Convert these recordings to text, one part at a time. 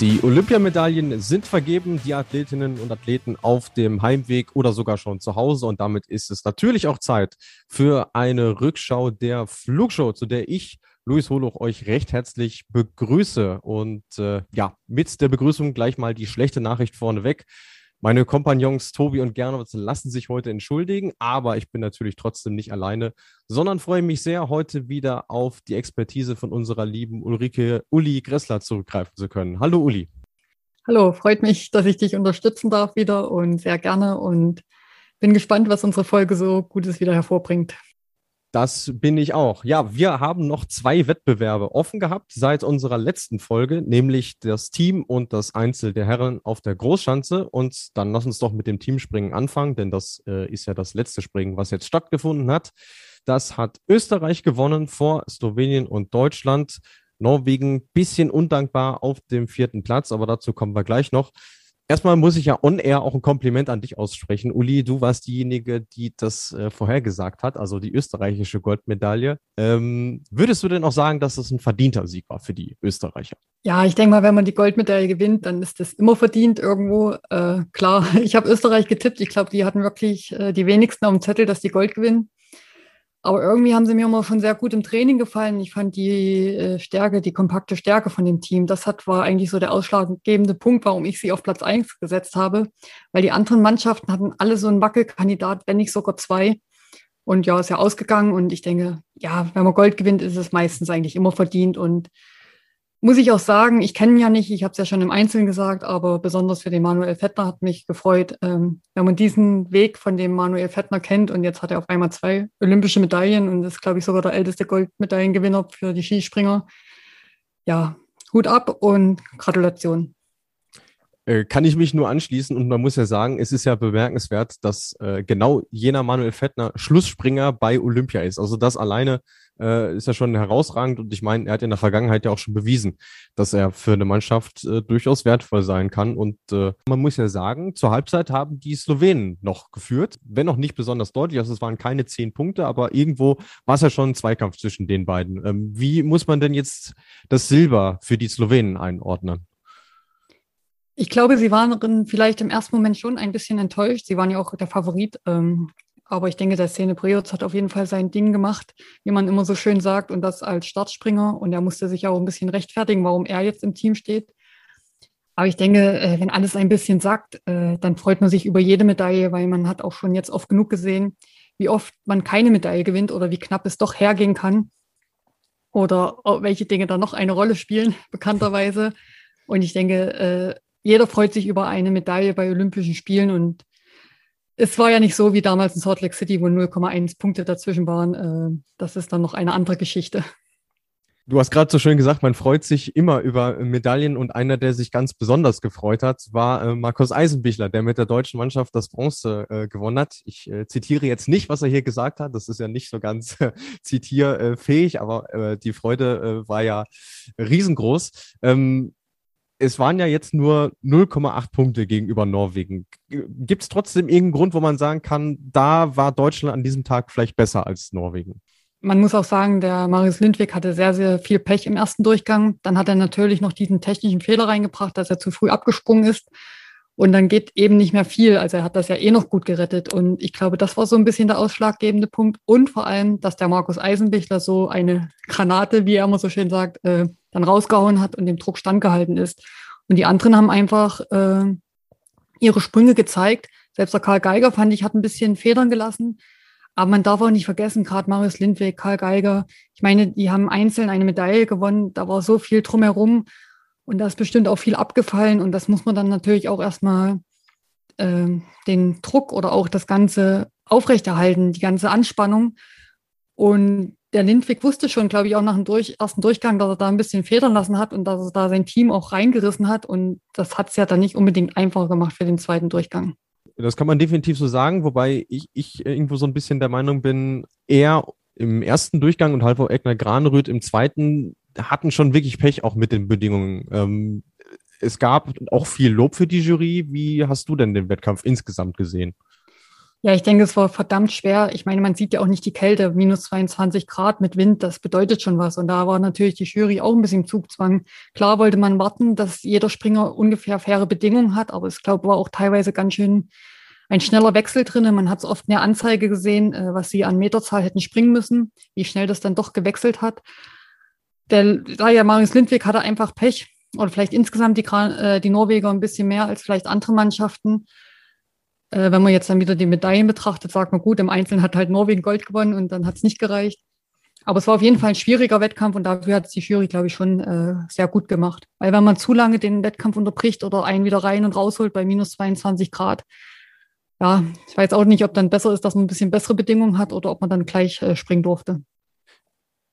Die Olympiamedaillen sind vergeben, die Athletinnen und Athleten auf dem Heimweg oder sogar schon zu Hause. Und damit ist es natürlich auch Zeit für eine Rückschau der Flugshow, zu der ich, Luis Holoch, euch recht herzlich begrüße. Und äh, ja, mit der Begrüßung gleich mal die schlechte Nachricht vorneweg. Meine Kompagnons Tobi und Gernot lassen sich heute entschuldigen, aber ich bin natürlich trotzdem nicht alleine, sondern freue mich sehr, heute wieder auf die Expertise von unserer lieben Ulrike Uli Gressler zurückgreifen zu können. Hallo Uli. Hallo, freut mich, dass ich dich unterstützen darf wieder und sehr gerne und bin gespannt, was unsere Folge so Gutes wieder hervorbringt. Das bin ich auch. Ja, wir haben noch zwei Wettbewerbe offen gehabt seit unserer letzten Folge, nämlich das Team und das Einzel der Herren auf der Großschanze. Und dann lass uns doch mit dem Teamspringen anfangen, denn das äh, ist ja das letzte Springen, was jetzt stattgefunden hat. Das hat Österreich gewonnen vor Slowenien und Deutschland. Norwegen bisschen undankbar auf dem vierten Platz, aber dazu kommen wir gleich noch. Erstmal muss ich ja on-air auch ein Kompliment an dich aussprechen. Uli, du warst diejenige, die das äh, vorhergesagt hat, also die österreichische Goldmedaille. Ähm, würdest du denn auch sagen, dass das ein verdienter Sieg war für die Österreicher? Ja, ich denke mal, wenn man die Goldmedaille gewinnt, dann ist das immer verdient irgendwo. Äh, klar, ich habe Österreich getippt. Ich glaube, die hatten wirklich äh, die wenigsten auf dem Zettel, dass die Gold gewinnen. Aber irgendwie haben sie mir immer schon sehr gut im Training gefallen. Ich fand die äh, Stärke, die kompakte Stärke von dem Team, das hat, war eigentlich so der ausschlaggebende Punkt, warum ich sie auf Platz 1 gesetzt habe. Weil die anderen Mannschaften hatten alle so einen Wackelkandidat, wenn nicht sogar zwei. Und ja, ist ja ausgegangen. Und ich denke, ja, wenn man Gold gewinnt, ist es meistens eigentlich immer verdient. Und muss ich auch sagen, ich kenne ihn ja nicht, ich habe es ja schon im Einzelnen gesagt, aber besonders für den Manuel Fettner hat mich gefreut, ähm, wenn man diesen Weg von dem Manuel Fettner kennt und jetzt hat er auf einmal zwei olympische Medaillen und ist, glaube ich, sogar der älteste Goldmedaillengewinner für die Skispringer. Ja, Hut ab und Gratulation. Äh, kann ich mich nur anschließen und man muss ja sagen, es ist ja bemerkenswert, dass äh, genau jener Manuel Fettner Schlussspringer bei Olympia ist. Also das alleine äh, ist ja schon herausragend und ich meine, er hat in der Vergangenheit ja auch schon bewiesen, dass er für eine Mannschaft äh, durchaus wertvoll sein kann. Und äh, man muss ja sagen, zur Halbzeit haben die Slowenen noch geführt, wenn auch nicht besonders deutlich. Also es waren keine zehn Punkte, aber irgendwo war es ja schon ein Zweikampf zwischen den beiden. Ähm, wie muss man denn jetzt das Silber für die Slowenen einordnen? Ich glaube, sie waren vielleicht im ersten Moment schon ein bisschen enttäuscht. Sie waren ja auch der Favorit. Ähm, aber ich denke, der Szene Preutz hat auf jeden Fall sein Ding gemacht, wie man immer so schön sagt, und das als Startspringer. Und er musste sich auch ein bisschen rechtfertigen, warum er jetzt im Team steht. Aber ich denke, äh, wenn alles ein bisschen sagt, äh, dann freut man sich über jede Medaille, weil man hat auch schon jetzt oft genug gesehen, wie oft man keine Medaille gewinnt oder wie knapp es doch hergehen kann. Oder welche Dinge da noch eine Rolle spielen, bekannterweise. Und ich denke, äh, jeder freut sich über eine Medaille bei Olympischen Spielen und es war ja nicht so wie damals in Salt Lake City, wo 0,1 Punkte dazwischen waren. Äh, das ist dann noch eine andere Geschichte. Du hast gerade so schön gesagt, man freut sich immer über Medaillen und einer, der sich ganz besonders gefreut hat, war äh, Markus Eisenbichler, der mit der deutschen Mannschaft das Bronze äh, gewonnen hat. Ich zitiere jetzt nicht, was er hier gesagt hat, das ist ja nicht so ganz äh, zitierfähig, aber die Freude war ja riesengroß. Ähm, es waren ja jetzt nur 0,8 Punkte gegenüber Norwegen. Gibt es trotzdem irgendeinen Grund, wo man sagen kann, da war Deutschland an diesem Tag vielleicht besser als Norwegen? Man muss auch sagen, der Marius Lindwig hatte sehr, sehr viel Pech im ersten Durchgang. Dann hat er natürlich noch diesen technischen Fehler reingebracht, dass er zu früh abgesprungen ist. Und dann geht eben nicht mehr viel. Also er hat das ja eh noch gut gerettet. Und ich glaube, das war so ein bisschen der ausschlaggebende Punkt. Und vor allem, dass der Markus Eisenbichler so eine Granate, wie er immer so schön sagt, äh, dann rausgehauen hat und dem Druck standgehalten ist. Und die anderen haben einfach äh, ihre Sprünge gezeigt. Selbst der Karl Geiger, fand ich, hat ein bisschen Federn gelassen. Aber man darf auch nicht vergessen, gerade Marius Lindweg, Karl Geiger, ich meine, die haben einzeln eine Medaille gewonnen. Da war so viel drumherum. Und da ist bestimmt auch viel abgefallen. Und das muss man dann natürlich auch erstmal äh, den Druck oder auch das Ganze aufrechterhalten, die ganze Anspannung. Und der Lindwig wusste schon, glaube ich, auch nach dem durch, ersten Durchgang, dass er da ein bisschen federn lassen hat und dass er da sein Team auch reingerissen hat. Und das hat es ja dann nicht unbedingt einfacher gemacht für den zweiten Durchgang. Das kann man definitiv so sagen, wobei ich, ich irgendwo so ein bisschen der Meinung bin, er im ersten Durchgang und Halvor Eckner Granerüth im zweiten hatten schon wirklich Pech auch mit den Bedingungen. Ähm, es gab auch viel Lob für die Jury. Wie hast du denn den Wettkampf insgesamt gesehen? Ja, ich denke, es war verdammt schwer. Ich meine, man sieht ja auch nicht die Kälte, minus 22 Grad mit Wind, das bedeutet schon was. Und da war natürlich die Jury auch ein bisschen Zugzwang. Klar wollte man warten, dass jeder Springer ungefähr faire Bedingungen hat, aber ich glaube, war auch teilweise ganz schön ein schneller Wechsel drin. Man hat es oft in der Anzeige gesehen, äh, was sie an Meterzahl hätten springen müssen, wie schnell das dann doch gewechselt hat. Der, ja Marius Lindwig hatte einfach Pech oder vielleicht insgesamt die, äh, die Norweger ein bisschen mehr als vielleicht andere Mannschaften. Äh, wenn man jetzt dann wieder die Medaillen betrachtet, sagt man gut, im Einzelnen hat halt Norwegen Gold gewonnen und dann hat es nicht gereicht. Aber es war auf jeden Fall ein schwieriger Wettkampf und dafür hat es die Jury, glaube ich, schon äh, sehr gut gemacht. Weil wenn man zu lange den Wettkampf unterbricht oder einen wieder rein und rausholt bei minus 22 Grad, ja, ich weiß auch nicht, ob dann besser ist, dass man ein bisschen bessere Bedingungen hat oder ob man dann gleich äh, springen durfte.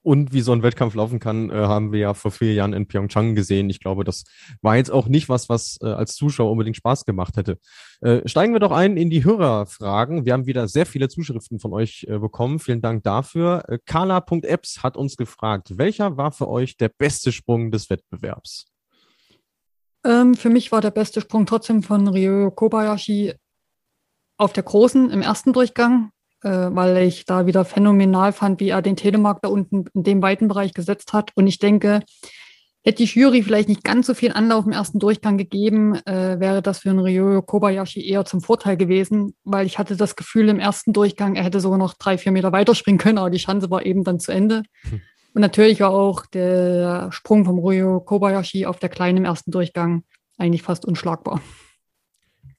Und wie so ein Wettkampf laufen kann, äh, haben wir ja vor vier Jahren in Pyeongchang gesehen. Ich glaube, das war jetzt auch nicht was, was äh, als Zuschauer unbedingt Spaß gemacht hätte. Äh, steigen wir doch ein in die Hörerfragen. Wir haben wieder sehr viele Zuschriften von euch äh, bekommen. Vielen Dank dafür. Äh, Carla.apps hat uns gefragt, welcher war für euch der beste Sprung des Wettbewerbs? Ähm, für mich war der beste Sprung trotzdem von Ryo Kobayashi auf der großen im ersten Durchgang weil ich da wieder phänomenal fand, wie er den Telemark da unten in dem weiten Bereich gesetzt hat. Und ich denke, hätte die Jury vielleicht nicht ganz so viel Anlauf im ersten Durchgang gegeben, äh, wäre das für einen Ryo Kobayashi eher zum Vorteil gewesen, weil ich hatte das Gefühl im ersten Durchgang, er hätte sogar noch drei, vier Meter weiterspringen können, aber die Chance war eben dann zu Ende. Hm. Und natürlich war auch der Sprung vom Ryo Kobayashi auf der kleinen im ersten Durchgang eigentlich fast unschlagbar.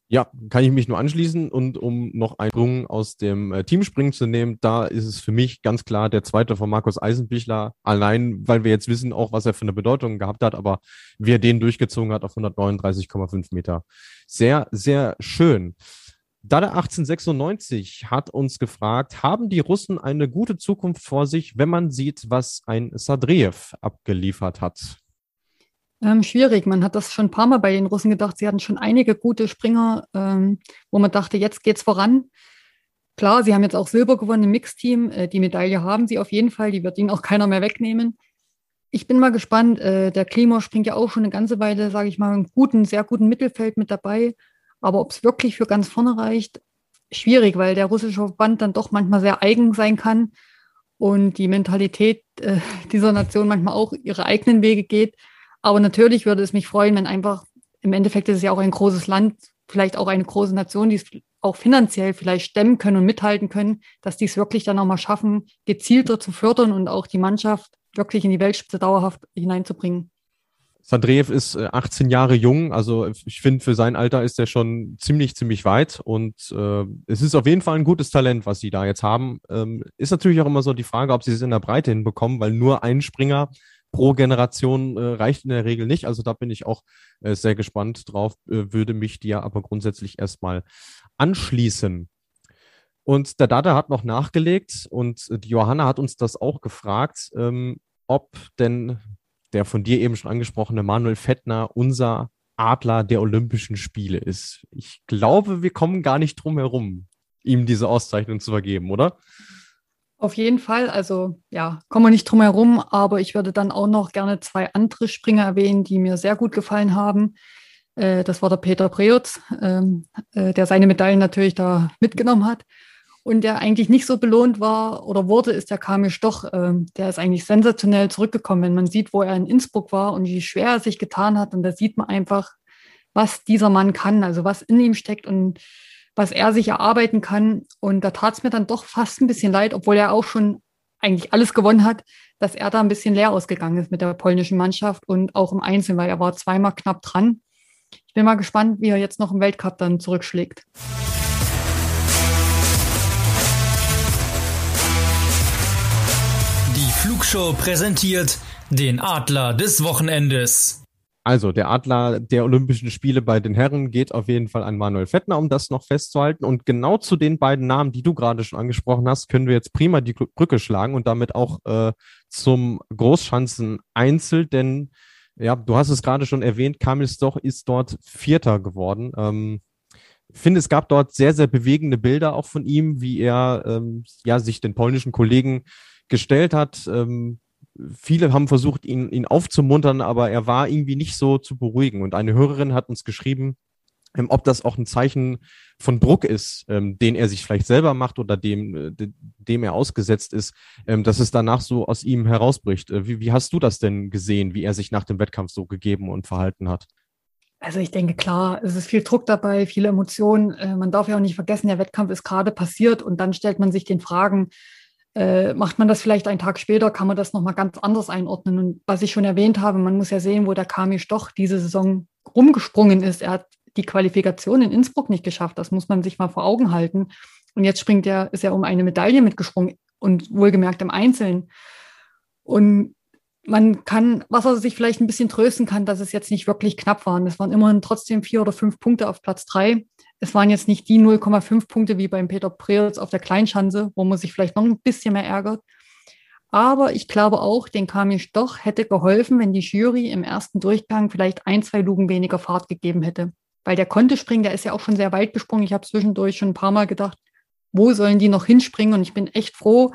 Ja, kann ich mich nur anschließen. Und um noch einen Sprung aus dem äh, Teamspringen zu nehmen, da ist es für mich ganz klar der zweite von Markus Eisenbichler. Allein, weil wir jetzt wissen auch, was er für eine Bedeutung gehabt hat, aber wie er den durchgezogen hat auf 139,5 Meter. Sehr, sehr schön. Dada 1896 hat uns gefragt, haben die Russen eine gute Zukunft vor sich, wenn man sieht, was ein Sadriev abgeliefert hat? Ähm, schwierig. Man hat das schon ein paar Mal bei den Russen gedacht. Sie hatten schon einige gute Springer, ähm, wo man dachte, jetzt geht's voran. Klar, sie haben jetzt auch Silber gewonnen im Mixteam. Äh, die Medaille haben sie auf jeden Fall. Die wird ihnen auch keiner mehr wegnehmen. Ich bin mal gespannt. Äh, der Klima springt ja auch schon eine ganze Weile, sage ich mal, im guten, sehr guten Mittelfeld mit dabei. Aber ob es wirklich für ganz vorne reicht, schwierig, weil der russische Verband dann doch manchmal sehr eigen sein kann und die Mentalität äh, dieser Nation manchmal auch ihre eigenen Wege geht. Aber natürlich würde es mich freuen, wenn einfach, im Endeffekt ist es ja auch ein großes Land, vielleicht auch eine große Nation, die es auch finanziell vielleicht stemmen können und mithalten können, dass die es wirklich dann auch mal schaffen, gezielter zu fördern und auch die Mannschaft wirklich in die Weltspitze dauerhaft hineinzubringen. Sandreev ist 18 äh, Jahre jung, also ich finde, für sein Alter ist er schon ziemlich, ziemlich weit und äh, es ist auf jeden Fall ein gutes Talent, was sie da jetzt haben. Ähm, ist natürlich auch immer so die Frage, ob sie es in der Breite hinbekommen, weil nur ein Springer pro Generation äh, reicht in der Regel nicht. Also da bin ich auch äh, sehr gespannt drauf, äh, würde mich dir aber grundsätzlich erstmal anschließen. Und der Dada hat noch nachgelegt und die Johanna hat uns das auch gefragt, ähm, ob denn der von dir eben schon angesprochene Manuel Fettner unser Adler der Olympischen Spiele ist. Ich glaube, wir kommen gar nicht drum herum, ihm diese Auszeichnung zu vergeben, oder? Auf jeden Fall, also ja, kommen wir nicht drum herum, aber ich würde dann auch noch gerne zwei andere Springer erwähnen, die mir sehr gut gefallen haben. Äh, das war der Peter Preutz, ähm, äh, der seine Medaillen natürlich da mitgenommen hat. Und der eigentlich nicht so belohnt war oder wurde, ist der Kamil Stoch. Ähm, der ist eigentlich sensationell zurückgekommen, wenn man sieht, wo er in Innsbruck war und wie schwer er sich getan hat. Und da sieht man einfach, was dieser Mann kann, also was in ihm steckt. Und was er sich erarbeiten kann. Und da tat es mir dann doch fast ein bisschen leid, obwohl er auch schon eigentlich alles gewonnen hat, dass er da ein bisschen leer ausgegangen ist mit der polnischen Mannschaft und auch im Einzelnen, weil er war zweimal knapp dran. Ich bin mal gespannt, wie er jetzt noch im Weltcup dann zurückschlägt. Die Flugshow präsentiert den Adler des Wochenendes. Also, der Adler der Olympischen Spiele bei den Herren geht auf jeden Fall an Manuel Fettner, um das noch festzuhalten. Und genau zu den beiden Namen, die du gerade schon angesprochen hast, können wir jetzt prima die Brücke schlagen und damit auch äh, zum Großschanzen-Einzel, denn ja, du hast es gerade schon erwähnt, Kamil Stoch ist dort Vierter geworden. Ähm, finde, es gab dort sehr, sehr bewegende Bilder auch von ihm, wie er ähm, ja, sich den polnischen Kollegen gestellt hat. Ähm, viele haben versucht, ihn, ihn aufzumuntern, aber er war irgendwie nicht so zu beruhigen. Und eine Hörerin hat uns geschrieben, ähm, ob das auch ein Zeichen von Druck ist, ähm, den er sich vielleicht selber macht oder dem, äh, dem er ausgesetzt ist, ähm, dass es danach so aus ihm herausbricht. Äh, wie, wie hast du das denn gesehen, wie er sich nach dem Wettkampf so gegeben und verhalten hat? Also ich denke, klar, es ist viel Druck dabei, viele Emotionen. Äh, man darf ja auch nicht vergessen, der Wettkampf ist gerade passiert und dann stellt man sich den Fragen, äh, macht man das vielleicht einen Tag später, kann man das nochmal ganz anders einordnen. Und was ich schon erwähnt habe, man muss ja sehen, wo der Kamisch doch diese Saison rumgesprungen ist. Er hat die Qualifikation in Innsbruck nicht geschafft. Das muss man sich mal vor Augen halten. Und jetzt springt er, ist er um eine Medaille mitgesprungen und wohlgemerkt im Einzelnen. Und man kann, was er sich vielleicht ein bisschen trösten kann, dass es jetzt nicht wirklich knapp waren. Es waren immerhin trotzdem vier oder fünf Punkte auf Platz drei. Es waren jetzt nicht die 0,5 Punkte wie beim Peter Preetz auf der Kleinschanze, wo man sich vielleicht noch ein bisschen mehr ärgert. Aber ich glaube auch, den Kamisch doch hätte geholfen, wenn die Jury im ersten Durchgang vielleicht ein, zwei Lugen weniger Fahrt gegeben hätte weil der konnte springen, der ist ja auch schon sehr weit gesprungen. Ich habe zwischendurch schon ein paar Mal gedacht, wo sollen die noch hinspringen? Und ich bin echt froh,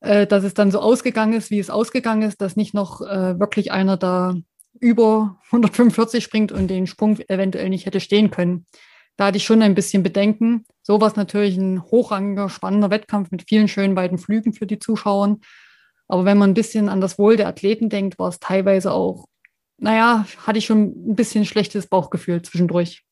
äh, dass es dann so ausgegangen ist, wie es ausgegangen ist, dass nicht noch äh, wirklich einer da über 145 springt und den Sprung eventuell nicht hätte stehen können. Da hatte ich schon ein bisschen Bedenken. So war es natürlich ein hochrangiger, spannender Wettkampf mit vielen schönen weiten Flügen für die Zuschauer. Aber wenn man ein bisschen an das Wohl der Athleten denkt, war es teilweise auch naja, hatte ich schon ein bisschen schlechtes Bauchgefühl zwischendurch.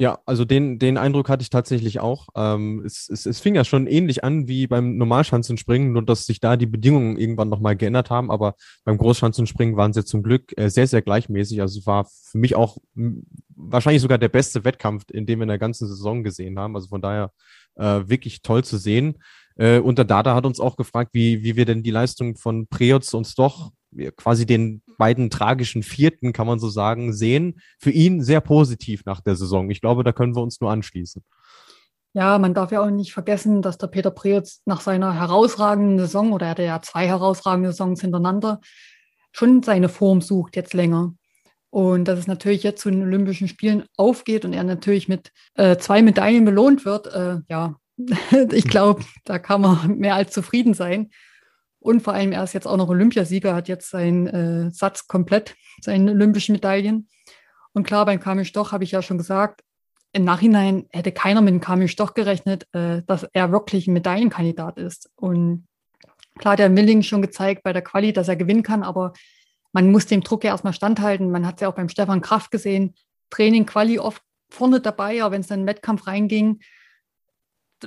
Ja, also den, den Eindruck hatte ich tatsächlich auch. Ähm, es, es, es fing ja schon ähnlich an wie beim Normalschanzenspringen, nur dass sich da die Bedingungen irgendwann nochmal geändert haben. Aber beim Großschanzenspringen waren sie zum Glück äh, sehr, sehr gleichmäßig. Also es war für mich auch wahrscheinlich sogar der beste Wettkampf, in dem wir in der ganzen Saison gesehen haben. Also von daher äh, wirklich toll zu sehen. Äh, und der Data hat uns auch gefragt, wie, wie wir denn die Leistung von Preots uns doch quasi den beiden tragischen Vierten, kann man so sagen, sehen. Für ihn sehr positiv nach der Saison. Ich glaube, da können wir uns nur anschließen. Ja, man darf ja auch nicht vergessen, dass der Peter Preetz nach seiner herausragenden Saison, oder er hatte ja zwei herausragende Saisons hintereinander, schon seine Form sucht jetzt länger. Und dass es natürlich jetzt zu den Olympischen Spielen aufgeht und er natürlich mit äh, zwei Medaillen belohnt wird, äh, ja, ich glaube, da kann man mehr als zufrieden sein. Und vor allem, er ist jetzt auch noch Olympiasieger, hat jetzt seinen äh, Satz komplett, seine olympischen Medaillen. Und klar, beim Kamil Stoch habe ich ja schon gesagt, im Nachhinein hätte keiner mit dem Kamil Stoch gerechnet, äh, dass er wirklich ein Medaillenkandidat ist. Und klar, der Milling schon gezeigt bei der Quali, dass er gewinnen kann, aber man muss dem Druck ja erstmal standhalten. Man hat es ja auch beim Stefan Kraft gesehen, Training, Quali oft vorne dabei, aber wenn es dann in den Wettkampf reinging,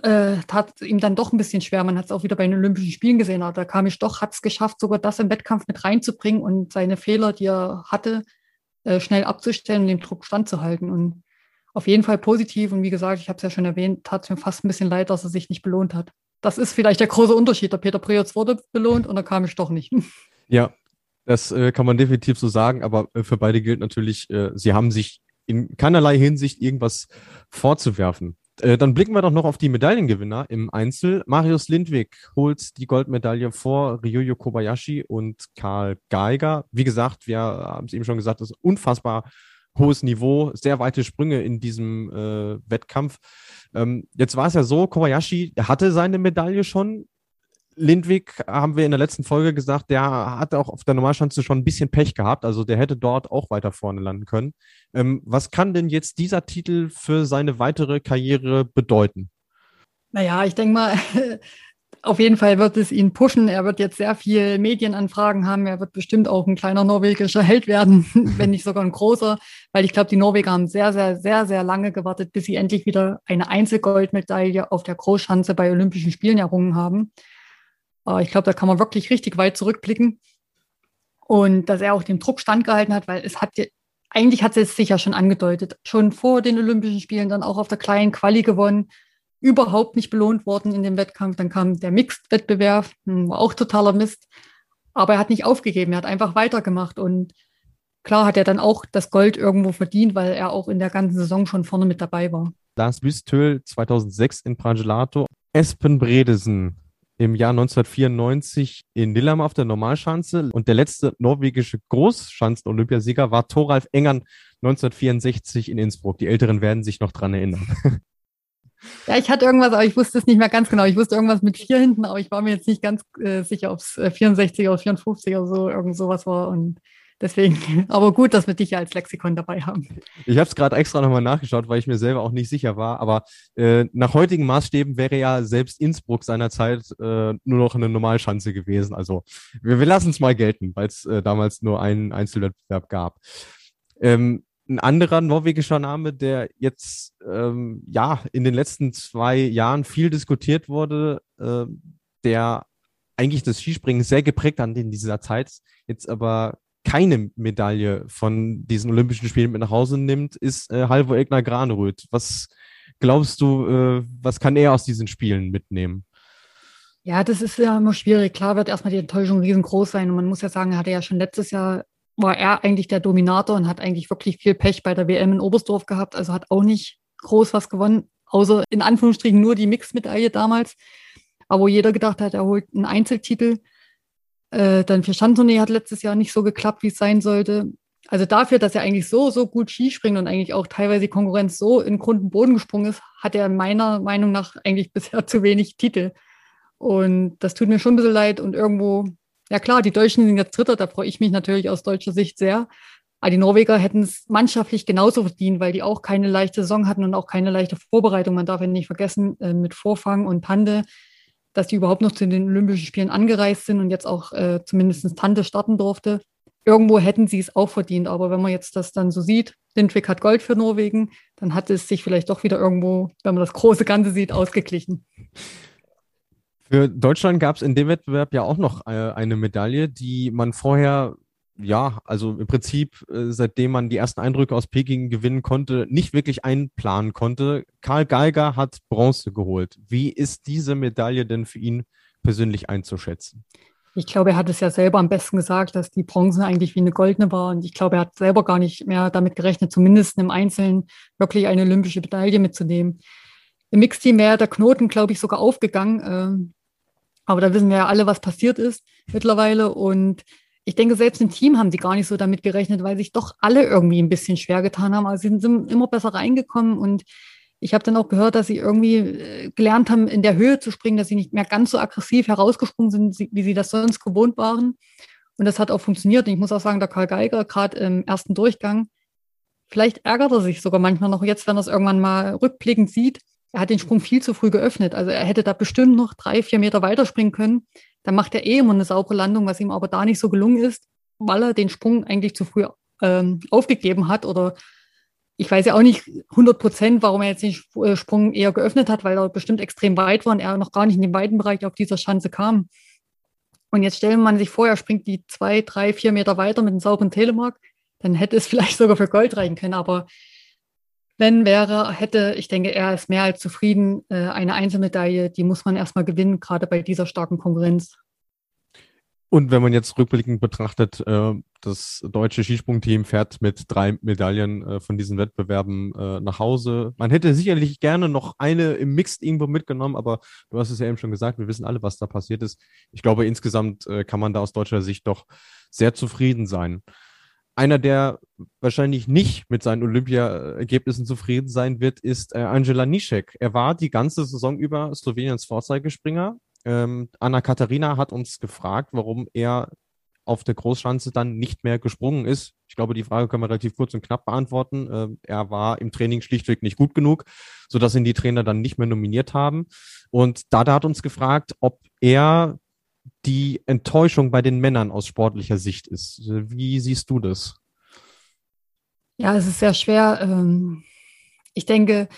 äh, tat ihm dann doch ein bisschen schwer. Man hat es auch wieder bei den Olympischen Spielen gesehen, aber da kam ich doch, hat es geschafft, sogar das im Wettkampf mit reinzubringen und seine Fehler, die er hatte, äh, schnell abzustellen und dem Druck standzuhalten. Und auf jeden Fall positiv. Und wie gesagt, ich habe es ja schon erwähnt, tat es mir fast ein bisschen leid, dass er sich nicht belohnt hat. Das ist vielleicht der große Unterschied. Der Peter Preotz wurde belohnt und da kam ich doch nicht. Ja, das äh, kann man definitiv so sagen, aber äh, für beide gilt natürlich, äh, sie haben sich in keinerlei Hinsicht irgendwas vorzuwerfen. Äh, dann blicken wir doch noch auf die Medaillengewinner im Einzel. Marius Lindwig holt die Goldmedaille vor Ryuyo Kobayashi und Karl Geiger. Wie gesagt, wir haben es eben schon gesagt, das ist unfassbar hohes Niveau, sehr weite Sprünge in diesem äh, Wettkampf. Ähm, jetzt war es ja so, Kobayashi hatte seine Medaille schon Lindwig haben wir in der letzten Folge gesagt, der hat auch auf der Normalschanze schon ein bisschen Pech gehabt. Also der hätte dort auch weiter vorne landen können. Ähm, was kann denn jetzt dieser Titel für seine weitere Karriere bedeuten? Naja, ich denke mal, auf jeden Fall wird es ihn pushen. Er wird jetzt sehr viel Medienanfragen haben. Er wird bestimmt auch ein kleiner norwegischer Held werden, wenn nicht sogar ein großer, weil ich glaube, die Norweger haben sehr, sehr, sehr, sehr lange gewartet, bis sie endlich wieder eine Einzelgoldmedaille auf der Großschanze bei Olympischen Spielen errungen haben. Äh, ich glaube, da kann man wirklich richtig weit zurückblicken. Und dass er auch dem Druck standgehalten hat, weil es hat eigentlich hat es sich ja schon angedeutet, schon vor den Olympischen Spielen, dann auch auf der kleinen Quali gewonnen, überhaupt nicht belohnt worden in dem Wettkampf. Dann kam der Mixed-Wettbewerb, hm, war auch totaler Mist. Aber er hat nicht aufgegeben, er hat einfach weitergemacht. Und klar hat er dann auch das Gold irgendwo verdient, weil er auch in der ganzen Saison schon vorne mit dabei war. Lars Wüstöl 2006 in Prangelato, Espen Bredesen im Jahr 1994 in Lillehammer auf der Normalschanze und der letzte norwegische Großschanzen-Olympiasieger war Thoralf Engern 1964 in Innsbruck. Die Älteren werden sich noch dran erinnern. Ja, ich hatte irgendwas, aber ich wusste es nicht mehr ganz genau. Ich wusste irgendwas mit vier hinten, aber ich war mir jetzt nicht ganz äh, sicher, ob es 64 oder 54 oder so, irgend sowas war. Und deswegen, aber gut, dass wir dich ja als Lexikon dabei haben. Ich habe es gerade extra nochmal nachgeschaut, weil ich mir selber auch nicht sicher war. Aber äh, nach heutigen Maßstäben wäre ja selbst Innsbruck seinerzeit äh, nur noch eine Normalschanze gewesen. Also wir, wir lassen es mal gelten, weil es äh, damals nur einen Einzelwettbewerb gab. Ähm, ein anderer norwegischer Name, der jetzt ähm, ja in den letzten zwei Jahren viel diskutiert wurde, äh, der eigentlich das Skispringen sehr geprägt hat in dieser Zeit, jetzt aber keine Medaille von diesen Olympischen Spielen mit nach Hause nimmt, ist äh, Halvor Egner Graneröd. Was glaubst du, äh, was kann er aus diesen Spielen mitnehmen? Ja, das ist ja immer schwierig. Klar wird erstmal die Enttäuschung riesengroß sein. Und man muss ja sagen, er hatte ja schon letztes Jahr war er eigentlich der Dominator und hat eigentlich wirklich viel Pech bei der WM in Oberstdorf gehabt. Also hat auch nicht groß was gewonnen, außer in Anführungsstrichen nur die Mixmedaille damals. Aber wo jeder gedacht hat, er holt einen Einzeltitel. Äh, dann für Chantournee hat letztes Jahr nicht so geklappt, wie es sein sollte. Also dafür, dass er eigentlich so, so gut Skispringt und eigentlich auch teilweise die Konkurrenz so in Grund und Boden gesprungen ist, hat er meiner Meinung nach eigentlich bisher zu wenig Titel. Und das tut mir schon ein bisschen leid und irgendwo ja klar, die Deutschen sind jetzt Dritter, da freue ich mich natürlich aus deutscher Sicht sehr. Aber die Norweger hätten es mannschaftlich genauso verdient, weil die auch keine leichte Saison hatten und auch keine leichte Vorbereitung. Man darf ja nicht vergessen, äh, mit Vorfang und Tande, dass die überhaupt noch zu den Olympischen Spielen angereist sind und jetzt auch äh, zumindest Tante starten durfte. Irgendwo hätten sie es auch verdient. Aber wenn man jetzt das dann so sieht, Lindwig hat Gold für Norwegen, dann hat es sich vielleicht doch wieder irgendwo, wenn man das große Ganze sieht, ausgeglichen. Für Deutschland gab es in dem Wettbewerb ja auch noch äh, eine Medaille, die man vorher, ja, also im Prinzip, äh, seitdem man die ersten Eindrücke aus Peking gewinnen konnte, nicht wirklich einplanen konnte. Karl Geiger hat Bronze geholt. Wie ist diese Medaille denn für ihn persönlich einzuschätzen? Ich glaube, er hat es ja selber am besten gesagt, dass die Bronze eigentlich wie eine goldene war. Und ich glaube, er hat selber gar nicht mehr damit gerechnet, zumindest im Einzelnen wirklich eine olympische Medaille mitzunehmen. Im Mixteam wäre der Knoten, glaube ich, sogar aufgegangen. Ähm, aber da wissen wir ja alle, was passiert ist mittlerweile. Und ich denke, selbst im Team haben die gar nicht so damit gerechnet, weil sich doch alle irgendwie ein bisschen schwer getan haben. Also sie sind immer besser reingekommen und ich habe dann auch gehört, dass sie irgendwie äh, gelernt haben, in der Höhe zu springen, dass sie nicht mehr ganz so aggressiv herausgesprungen sind, wie sie das sonst gewohnt waren. Und das hat auch funktioniert. Und ich muss auch sagen, der Karl Geiger, gerade im ersten Durchgang, vielleicht ärgert er sich sogar manchmal noch jetzt, wenn er es irgendwann mal rückblickend sieht, er hat den Sprung viel zu früh geöffnet. Also er hätte da bestimmt noch drei, vier Meter weiterspringen können. Dann macht er eh immer eine saubere Landung, was ihm aber da nicht so gelungen ist, weil er den Sprung eigentlich zu früh ähm, aufgegeben hat. Oder ich weiß ja auch nicht 100 Prozent, warum er jetzt den äh, Sprung eher geöffnet hat, weil er bestimmt extrem weit war und er noch gar nicht in den weiten Bereich auf dieser Schanze kam. Und jetzt stellen man sich vor, er springt die zwei, drei, vier Meter weiter mit einem sauberen Telemark, dann hätte es vielleicht sogar für Gold reichen können. Aber wenn wäre, hätte, ich denke, er ist mehr als zufrieden. Äh, eine Einzelmedaille, die muss man erstmal gewinnen, gerade bei dieser starken Konkurrenz. Und wenn man jetzt rückblickend betrachtet, äh, das deutsche Skisprungteam fährt mit drei Medaillen äh, von diesen Wettbewerben nach Hause. Man hätte sicherlich gerne noch eine im Mixed irgendwo mitgenommen, aber du hast es ja eben schon gesagt, wir wissen alle, was da passiert ist. Ich glaube, insgesamt kann man da aus deutscher Sicht doch sehr zufrieden sein einer, der wahrscheinlich nicht mit seinen Olympia-Ergebnissen zufrieden sein wird, ist äh, Angela Nischek. Er war die ganze Saison über Sloweniens Vorzeigespringer. Ähm, Anna Katharina hat uns gefragt, warum er auf der Großschanze dann nicht mehr gesprungen ist. Ich glaube, die Frage können wir relativ kurz und knapp beantworten. Äh, er war im Training schlichtweg nicht gut genug, sodass ihn die Trainer dann nicht mehr nominiert haben. Und Dada hat uns gefragt, ob er die Enttäuschung bei den Männern aus sportlicher Sicht ist. Wie siehst du das? Ja, es ist sehr schwer. Ähm, ich denke,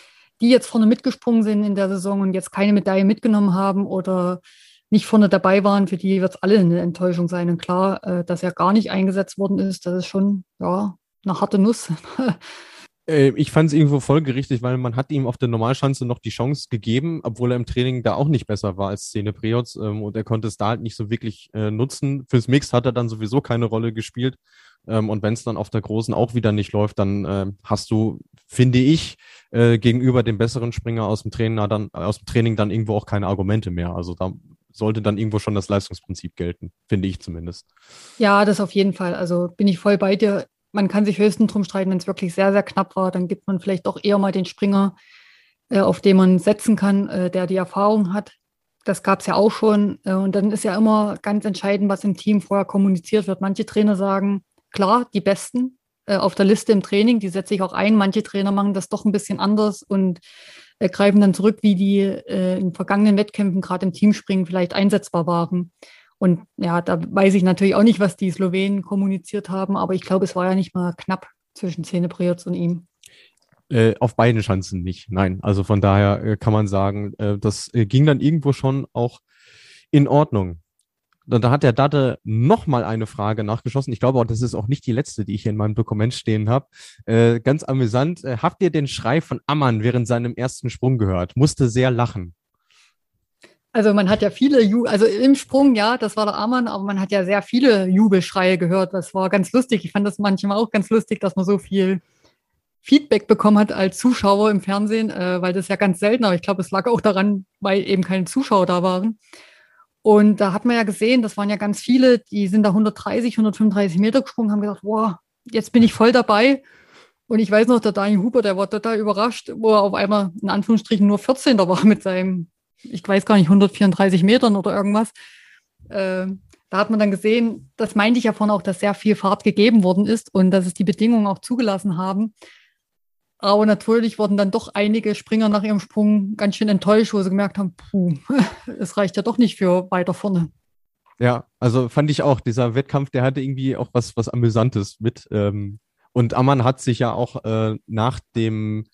die jetzt vorne mitgesprungen sind in der Saison und jetzt keine Medaille mitgenommen haben oder nicht vorne dabei waren, für die wird es alle eine Enttäuschung sein. Und klar, äh, dass er gar nicht eingesetzt worden ist, das ist schon ja, eine harte Nuss. Äh, ich fand es irgendwo folgerichtig, weil man hat ihm auf der Normalschanze noch die Chance gegeben, obwohl er im Training da auch nicht besser war als Szene Preots ähm, und er konnte es da halt nicht so wirklich äh, nutzen. Fürs Mix hat er dann sowieso keine Rolle gespielt ähm, und wenn es dann auf der Großen auch wieder nicht läuft, dann äh, hast du, finde ich, äh, gegenüber dem besseren Springer aus dem Training dann aus dem Training dann irgendwo auch keine Argumente mehr. Also da sollte dann irgendwo schon das Leistungsprinzip gelten, finde ich zumindest. Ja, das auf jeden Fall. Also bin ich voll bei dir man kann sich höchstens drum streiten, wenn es wirklich sehr, sehr knapp war, dann gibt man vielleicht doch eher mal den Springer, äh, auf den man setzen kann, äh, der die Erfahrung hat. Das gab es ja auch schon. Äh, und dann ist ja immer ganz entscheidend, was im Team vorher kommuniziert wird. Manche Trainer sagen, klar, die Besten äh, auf der Liste im Training, die setze ich auch ein. Manche Trainer machen das doch ein bisschen anders und äh, greifen dann zurück, wie die äh, in vergangenen Wettkämpfen gerade im Teamspringen vielleicht einsetzbar waren. Und ja, da weiß ich natürlich auch nicht, was die Slowenen kommuniziert haben, aber ich glaube, es war ja nicht mal knapp zwischen Zenepriots und ihm. Äh, auf beiden Schanzen nicht, nein. Also von daher äh, kann man sagen, äh, das äh, ging dann irgendwo schon auch in Ordnung. Da, da hat der Datte nochmal eine Frage nachgeschossen. Ich glaube auch, das ist auch nicht die letzte, die ich hier in meinem Dokument stehen habe. Äh, ganz amüsant. Äh, habt ihr den Schrei von Ammann während seinem ersten Sprung gehört? Musste sehr lachen. Also man hat ja viele, Ju also im Sprung, ja, das war der Ammann, aber man hat ja sehr viele Jubelschreie gehört. Das war ganz lustig. Ich fand das manchmal auch ganz lustig, dass man so viel Feedback bekommen hat als Zuschauer im Fernsehen, äh, weil das ja ganz selten, aber ich glaube, es lag auch daran, weil eben keine Zuschauer da waren. Und da hat man ja gesehen, das waren ja ganz viele, die sind da 130, 135 Meter gesprungen, haben gesagt, wow, jetzt bin ich voll dabei. Und ich weiß noch, der Daniel Huber, der war total überrascht, wo er auf einmal in Anführungsstrichen nur 14. war mit seinem ich weiß gar nicht, 134 Metern oder irgendwas. Äh, da hat man dann gesehen, das meinte ich ja vorhin auch, dass sehr viel Fahrt gegeben worden ist und dass es die Bedingungen auch zugelassen haben. Aber natürlich wurden dann doch einige Springer nach ihrem Sprung ganz schön enttäuscht, wo sie gemerkt haben, puh, es reicht ja doch nicht für weiter vorne. Ja, also fand ich auch, dieser Wettkampf, der hatte irgendwie auch was, was Amüsantes mit. Ähm, und Ammann hat sich ja auch äh, nach dem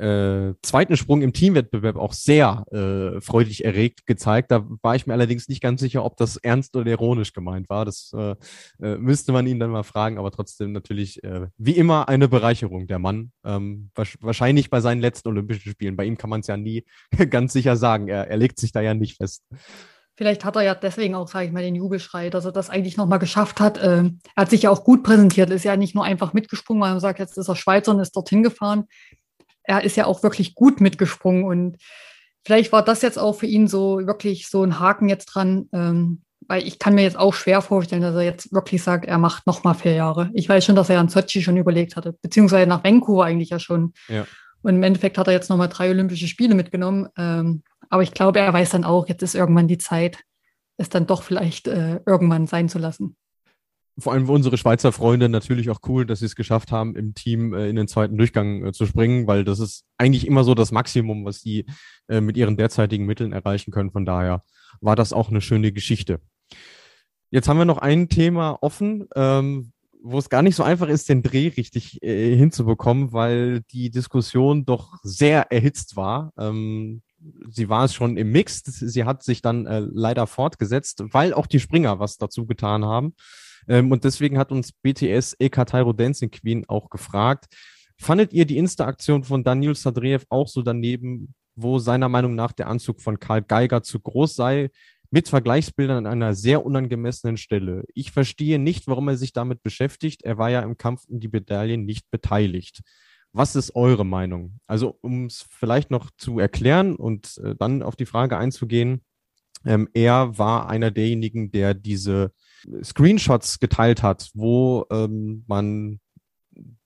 äh, zweiten Sprung im Teamwettbewerb auch sehr äh, freudig erregt gezeigt. Da war ich mir allerdings nicht ganz sicher, ob das ernst oder ironisch gemeint war. Das äh, äh, müsste man ihn dann mal fragen, aber trotzdem natürlich äh, wie immer eine Bereicherung, der Mann. Ähm, wahrscheinlich bei seinen letzten Olympischen Spielen. Bei ihm kann man es ja nie ganz sicher sagen. Er, er legt sich da ja nicht fest. Vielleicht hat er ja deswegen auch, sage ich mal, den Jubelschrei, dass er das eigentlich nochmal geschafft hat. Ähm, er hat sich ja auch gut präsentiert, ist ja nicht nur einfach mitgesprungen, weil man sagt, jetzt ist er Schweizer und ist dorthin gefahren er ist ja auch wirklich gut mitgesprungen und vielleicht war das jetzt auch für ihn so wirklich so ein Haken jetzt dran, ähm, weil ich kann mir jetzt auch schwer vorstellen, dass er jetzt wirklich sagt, er macht nochmal vier Jahre. Ich weiß schon, dass er an Sochi schon überlegt hatte, beziehungsweise nach Vancouver eigentlich ja schon. Ja. Und im Endeffekt hat er jetzt nochmal drei Olympische Spiele mitgenommen. Ähm, aber ich glaube, er weiß dann auch, jetzt ist irgendwann die Zeit, es dann doch vielleicht äh, irgendwann sein zu lassen vor allem unsere Schweizer Freunde natürlich auch cool, dass sie es geschafft haben, im Team äh, in den zweiten Durchgang äh, zu springen, weil das ist eigentlich immer so das Maximum, was sie äh, mit ihren derzeitigen Mitteln erreichen können. Von daher war das auch eine schöne Geschichte. Jetzt haben wir noch ein Thema offen, ähm, wo es gar nicht so einfach ist, den Dreh richtig äh, hinzubekommen, weil die Diskussion doch sehr erhitzt war. Ähm, sie war es schon im Mix. Sie hat sich dann äh, leider fortgesetzt, weil auch die Springer was dazu getan haben. Ähm, und deswegen hat uns BTS Eka Tyro Dancing Queen auch gefragt, fandet ihr die Insta-Aktion von Daniel Sadreev auch so daneben, wo seiner Meinung nach der Anzug von Karl Geiger zu groß sei, mit Vergleichsbildern an einer sehr unangemessenen Stelle. Ich verstehe nicht, warum er sich damit beschäftigt. Er war ja im Kampf um die Medaillen nicht beteiligt. Was ist eure Meinung? Also, um es vielleicht noch zu erklären und äh, dann auf die Frage einzugehen, ähm, er war einer derjenigen, der diese Screenshots geteilt hat, wo ähm, man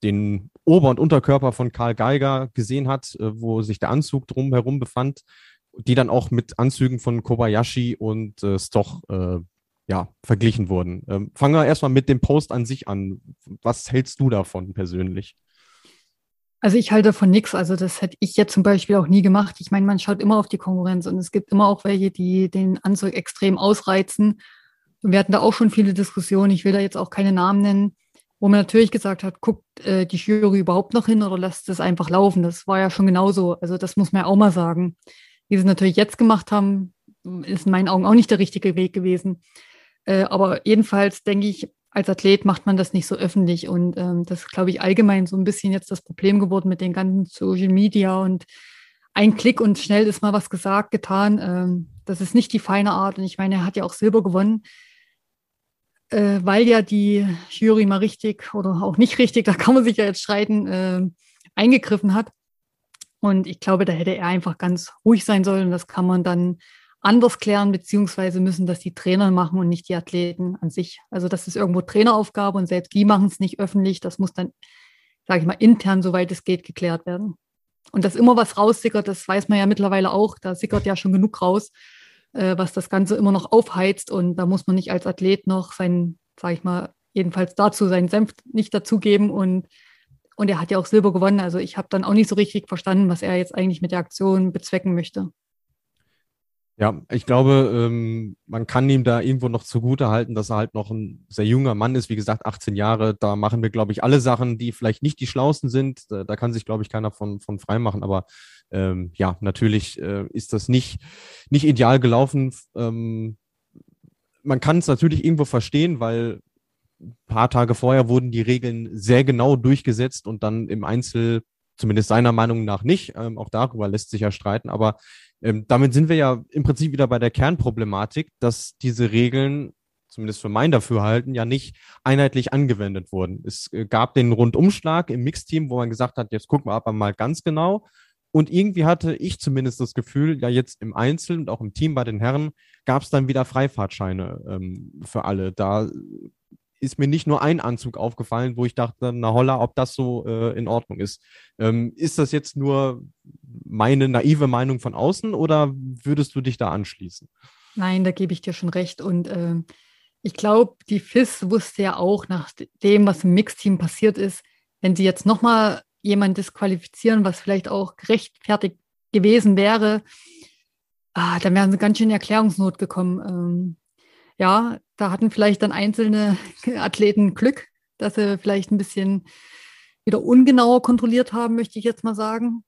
den Ober- und Unterkörper von Karl Geiger gesehen hat, äh, wo sich der Anzug drumherum befand, die dann auch mit Anzügen von Kobayashi und äh, Stoch äh, ja, verglichen wurden. Ähm, fangen wir erstmal mit dem Post an sich an. Was hältst du davon persönlich? Also ich halte davon nichts. Also das hätte ich jetzt zum Beispiel auch nie gemacht. Ich meine, man schaut immer auf die Konkurrenz und es gibt immer auch welche, die den Anzug extrem ausreizen und wir hatten da auch schon viele Diskussionen, ich will da jetzt auch keine Namen nennen, wo man natürlich gesagt hat, guckt äh, die Jury überhaupt noch hin oder lasst es einfach laufen. Das war ja schon genauso. Also das muss man ja auch mal sagen. Wie sie es natürlich jetzt gemacht haben, ist in meinen Augen auch nicht der richtige Weg gewesen. Äh, aber jedenfalls denke ich, als Athlet macht man das nicht so öffentlich. Und ähm, das ist, glaube ich, allgemein so ein bisschen jetzt das Problem geworden mit den ganzen Social Media und ein Klick und schnell ist mal was gesagt, getan. Ähm, das ist nicht die feine Art. Und ich meine, er hat ja auch Silber gewonnen äh, weil ja die Jury mal richtig oder auch nicht richtig, da kann man sich ja jetzt streiten, äh, eingegriffen hat. Und ich glaube, da hätte er einfach ganz ruhig sein sollen. Das kann man dann anders klären, beziehungsweise müssen das die Trainer machen und nicht die Athleten an sich. Also das ist irgendwo Traineraufgabe und selbst die machen es nicht öffentlich. Das muss dann, sage ich mal, intern, soweit es geht, geklärt werden. Und dass immer was raussickert, das weiß man ja mittlerweile auch. Da sickert ja schon genug raus, äh, was das Ganze immer noch aufheizt. Und da muss man nicht als Athlet noch sein, sage ich mal, jedenfalls dazu seinen Senf nicht dazugeben. Und, und er hat ja auch Silber gewonnen. Also ich habe dann auch nicht so richtig verstanden, was er jetzt eigentlich mit der Aktion bezwecken möchte. Ja, ich glaube, ähm, man kann ihm da irgendwo noch zugute halten, dass er halt noch ein sehr junger Mann ist. Wie gesagt, 18 Jahre. Da machen wir, glaube ich, alle Sachen, die vielleicht nicht die schlausten sind. Da, da kann sich, glaube ich, keiner von, von frei machen. Aber ähm, ja, natürlich äh, ist das nicht, nicht ideal gelaufen. Ähm, man kann es natürlich irgendwo verstehen, weil ein paar Tage vorher wurden die Regeln sehr genau durchgesetzt und dann im Einzel, zumindest seiner Meinung nach nicht. Ähm, auch darüber lässt sich ja streiten. Aber ähm, damit sind wir ja im Prinzip wieder bei der Kernproblematik, dass diese Regeln, zumindest für mein Dafürhalten, ja nicht einheitlich angewendet wurden. Es äh, gab den Rundumschlag im Mixteam, wo man gesagt hat, jetzt gucken wir aber mal ganz genau. Und irgendwie hatte ich zumindest das Gefühl, ja jetzt im Einzel und auch im Team bei den Herren gab es dann wieder Freifahrtscheine ähm, für alle. Da ist mir nicht nur ein Anzug aufgefallen, wo ich dachte, na holla, ob das so äh, in Ordnung ist. Ähm, ist das jetzt nur meine naive Meinung von außen oder würdest du dich da anschließen? Nein, da gebe ich dir schon recht. Und äh, ich glaube, die FIS wusste ja auch nach dem, was im Mixteam passiert ist, wenn sie jetzt nochmal jemanden disqualifizieren, was vielleicht auch gerechtfertigt gewesen wäre, ah, dann wären sie ganz schön in Erklärungsnot gekommen. Ähm, ja, da hatten vielleicht dann einzelne Athleten Glück, dass sie vielleicht ein bisschen wieder ungenauer kontrolliert haben, möchte ich jetzt mal sagen.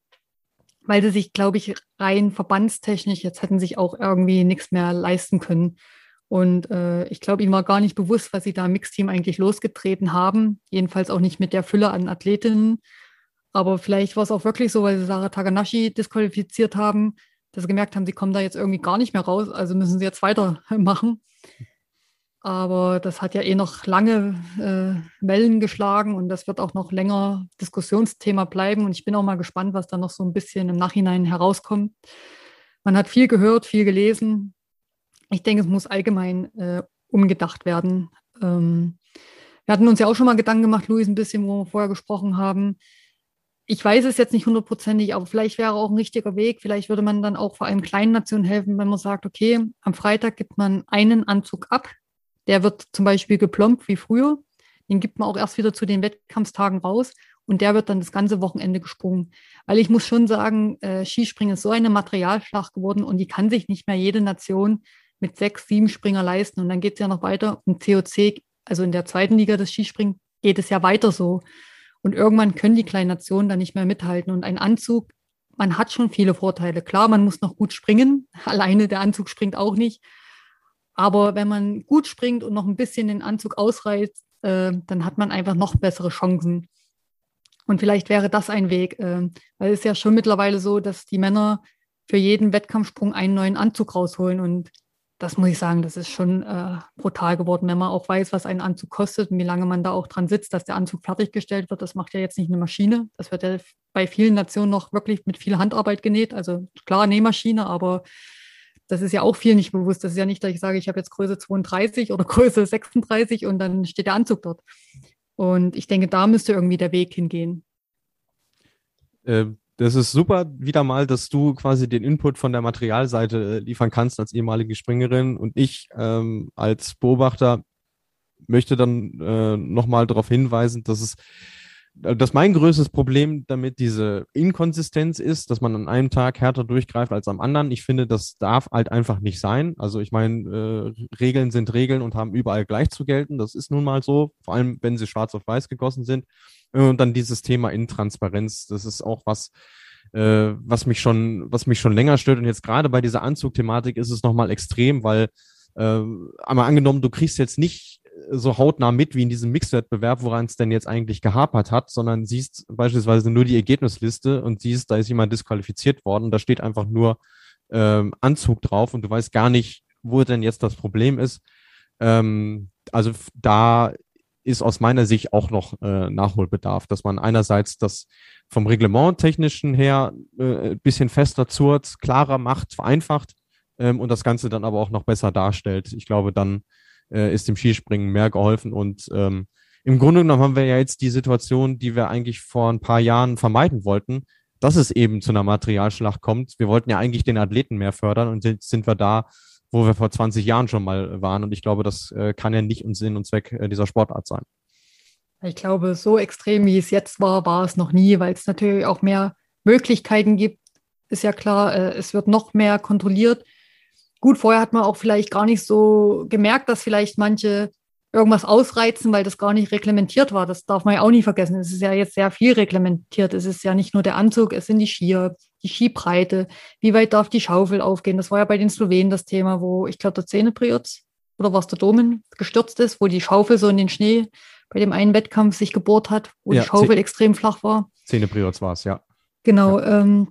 Weil sie sich, glaube ich, rein verbandstechnisch jetzt hätten sich auch irgendwie nichts mehr leisten können. Und äh, ich glaube, ihnen war gar nicht bewusst, was sie da im Mixteam eigentlich losgetreten haben. Jedenfalls auch nicht mit der Fülle an Athletinnen. Aber vielleicht war es auch wirklich so, weil sie Sarah Takanashi disqualifiziert haben, dass sie gemerkt haben, sie kommen da jetzt irgendwie gar nicht mehr raus, also müssen sie jetzt weitermachen. Aber das hat ja eh noch lange äh, Wellen geschlagen und das wird auch noch länger Diskussionsthema bleiben. Und ich bin auch mal gespannt, was da noch so ein bisschen im Nachhinein herauskommt. Man hat viel gehört, viel gelesen. Ich denke, es muss allgemein äh, umgedacht werden. Ähm, wir hatten uns ja auch schon mal Gedanken gemacht, Luis, ein bisschen, wo wir vorher gesprochen haben. Ich weiß es jetzt nicht hundertprozentig, aber vielleicht wäre auch ein richtiger Weg. Vielleicht würde man dann auch vor allem kleinen Nationen helfen, wenn man sagt, okay, am Freitag gibt man einen Anzug ab, der wird zum Beispiel geplombt wie früher. Den gibt man auch erst wieder zu den Wettkampfstagen raus und der wird dann das ganze Wochenende gesprungen. Weil ich muss schon sagen, äh, Skispringen ist so eine Materialschlacht geworden und die kann sich nicht mehr jede Nation mit sechs, sieben Springer leisten. Und dann geht es ja noch weiter. Im COC, also in der zweiten Liga des Skispringen, geht es ja weiter so. Und irgendwann können die kleinen Nationen dann nicht mehr mithalten. Und ein Anzug, man hat schon viele Vorteile. Klar, man muss noch gut springen. Alleine der Anzug springt auch nicht. Aber wenn man gut springt und noch ein bisschen den Anzug ausreizt, äh, dann hat man einfach noch bessere Chancen. Und vielleicht wäre das ein Weg, äh, weil es ist ja schon mittlerweile so, dass die Männer für jeden Wettkampfsprung einen neuen Anzug rausholen. Und das muss ich sagen, das ist schon äh, brutal geworden, wenn man auch weiß, was ein Anzug kostet und wie lange man da auch dran sitzt, dass der Anzug fertiggestellt wird. Das macht ja jetzt nicht eine Maschine. Das wird ja bei vielen Nationen noch wirklich mit viel Handarbeit genäht. Also klar, Nähmaschine, aber das ist ja auch viel nicht bewusst. Das ist ja nicht, dass ich sage, ich habe jetzt Größe 32 oder Größe 36 und dann steht der Anzug dort. Und ich denke, da müsste irgendwie der Weg hingehen. Äh, das ist super, wieder mal, dass du quasi den Input von der Materialseite äh, liefern kannst als ehemalige Springerin. Und ich ähm, als Beobachter möchte dann äh, nochmal darauf hinweisen, dass es dass mein größtes Problem damit diese Inkonsistenz ist, dass man an einem Tag härter durchgreift als am anderen. Ich finde, das darf halt einfach nicht sein. Also ich meine, äh, Regeln sind Regeln und haben überall gleich zu gelten. Das ist nun mal so, vor allem wenn sie schwarz auf weiß gegossen sind. Und dann dieses Thema Intransparenz, das ist auch was, äh, was mich schon, was mich schon länger stört. Und jetzt gerade bei dieser Anzugthematik ist es nochmal extrem, weil äh, einmal angenommen, du kriegst jetzt nicht so hautnah mit wie in diesem Mixwettbewerb, woran es denn jetzt eigentlich gehapert hat, sondern siehst beispielsweise nur die Ergebnisliste und siehst, da ist jemand disqualifiziert worden, da steht einfach nur ähm, Anzug drauf und du weißt gar nicht, wo denn jetzt das Problem ist. Ähm, also da ist aus meiner Sicht auch noch äh, Nachholbedarf, dass man einerseits das vom Reglement technischen her äh, bisschen fester zurrt, klarer macht, vereinfacht ähm, und das Ganze dann aber auch noch besser darstellt. Ich glaube, dann äh, ist dem Skispringen mehr geholfen und ähm, im Grunde genommen haben wir ja jetzt die Situation, die wir eigentlich vor ein paar Jahren vermeiden wollten, dass es eben zu einer Materialschlacht kommt. Wir wollten ja eigentlich den Athleten mehr fördern und jetzt sind wir da, wo wir vor 20 Jahren schon mal waren. Und ich glaube, das äh, kann ja nicht Sinn und Zweck äh, dieser Sportart sein. Ich glaube, so extrem wie es jetzt war, war es noch nie, weil es natürlich auch mehr Möglichkeiten gibt. Ist ja klar, äh, es wird noch mehr kontrolliert. Gut, vorher hat man auch vielleicht gar nicht so gemerkt, dass vielleicht manche irgendwas ausreizen, weil das gar nicht reglementiert war. Das darf man ja auch nie vergessen. Es ist ja jetzt sehr viel reglementiert. Es ist ja nicht nur der Anzug, es sind die Skier, die Skibreite, wie weit darf die Schaufel aufgehen. Das war ja bei den Slowenen das Thema, wo ich glaube, der Zähnepriotz oder was der Domen gestürzt ist, wo die Schaufel so in den Schnee bei dem einen Wettkampf sich gebohrt hat, wo ja, die Schaufel extrem flach war. Zähnepriotz war es, ja. Genau. Ja. Ähm,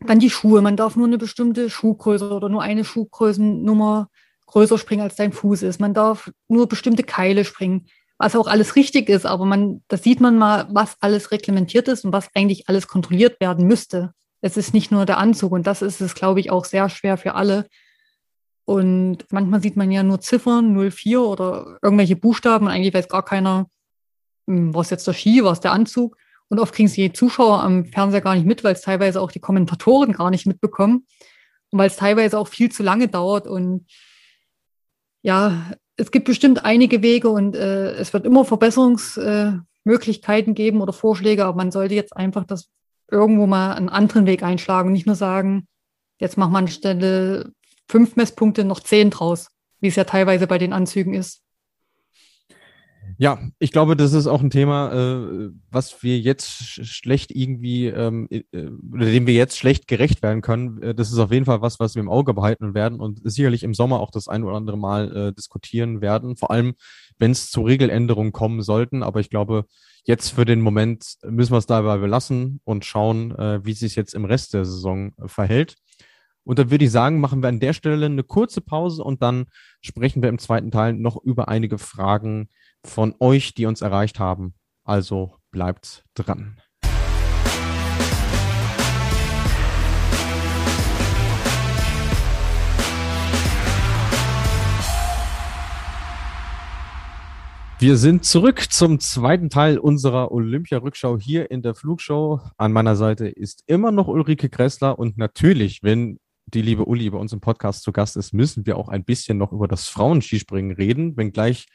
dann die Schuhe. Man darf nur eine bestimmte Schuhgröße oder nur eine Schuhgrößennummer größer springen, als dein Fuß ist. Man darf nur bestimmte Keile springen, was auch alles richtig ist, aber man, da sieht man mal, was alles reglementiert ist und was eigentlich alles kontrolliert werden müsste. Es ist nicht nur der Anzug und das ist es, glaube ich, auch sehr schwer für alle. Und manchmal sieht man ja nur Ziffern 04 oder irgendwelche Buchstaben und eigentlich weiß gar keiner, hm, was jetzt der Ski, was der Anzug. Und oft kriegen sie die Zuschauer am Fernseher gar nicht mit, weil es teilweise auch die Kommentatoren gar nicht mitbekommen. Und weil es teilweise auch viel zu lange dauert. Und ja, es gibt bestimmt einige Wege und äh, es wird immer Verbesserungsmöglichkeiten äh, geben oder Vorschläge, aber man sollte jetzt einfach das irgendwo mal einen anderen Weg einschlagen und nicht nur sagen, jetzt macht man anstelle fünf Messpunkte noch zehn draus, wie es ja teilweise bei den Anzügen ist. Ja, ich glaube, das ist auch ein Thema, äh, was wir jetzt schlecht irgendwie, ähm, äh, dem wir jetzt schlecht gerecht werden können. Äh, das ist auf jeden Fall was, was wir im Auge behalten werden und sicherlich im Sommer auch das ein oder andere Mal äh, diskutieren werden. Vor allem, wenn es zu Regeländerungen kommen sollten. Aber ich glaube, jetzt für den Moment müssen wir es dabei belassen und schauen, äh, wie sich jetzt im Rest der Saison verhält. Und dann würde ich sagen, machen wir an der Stelle eine kurze Pause und dann sprechen wir im zweiten Teil noch über einige Fragen, von euch, die uns erreicht haben. Also bleibt dran. Wir sind zurück zum zweiten Teil unserer Olympia-Rückschau hier in der Flugshow. An meiner Seite ist immer noch Ulrike Kressler und natürlich, wenn die liebe Uli bei uns im Podcast zu Gast ist, müssen wir auch ein bisschen noch über das Frauenskispringen reden, wenngleich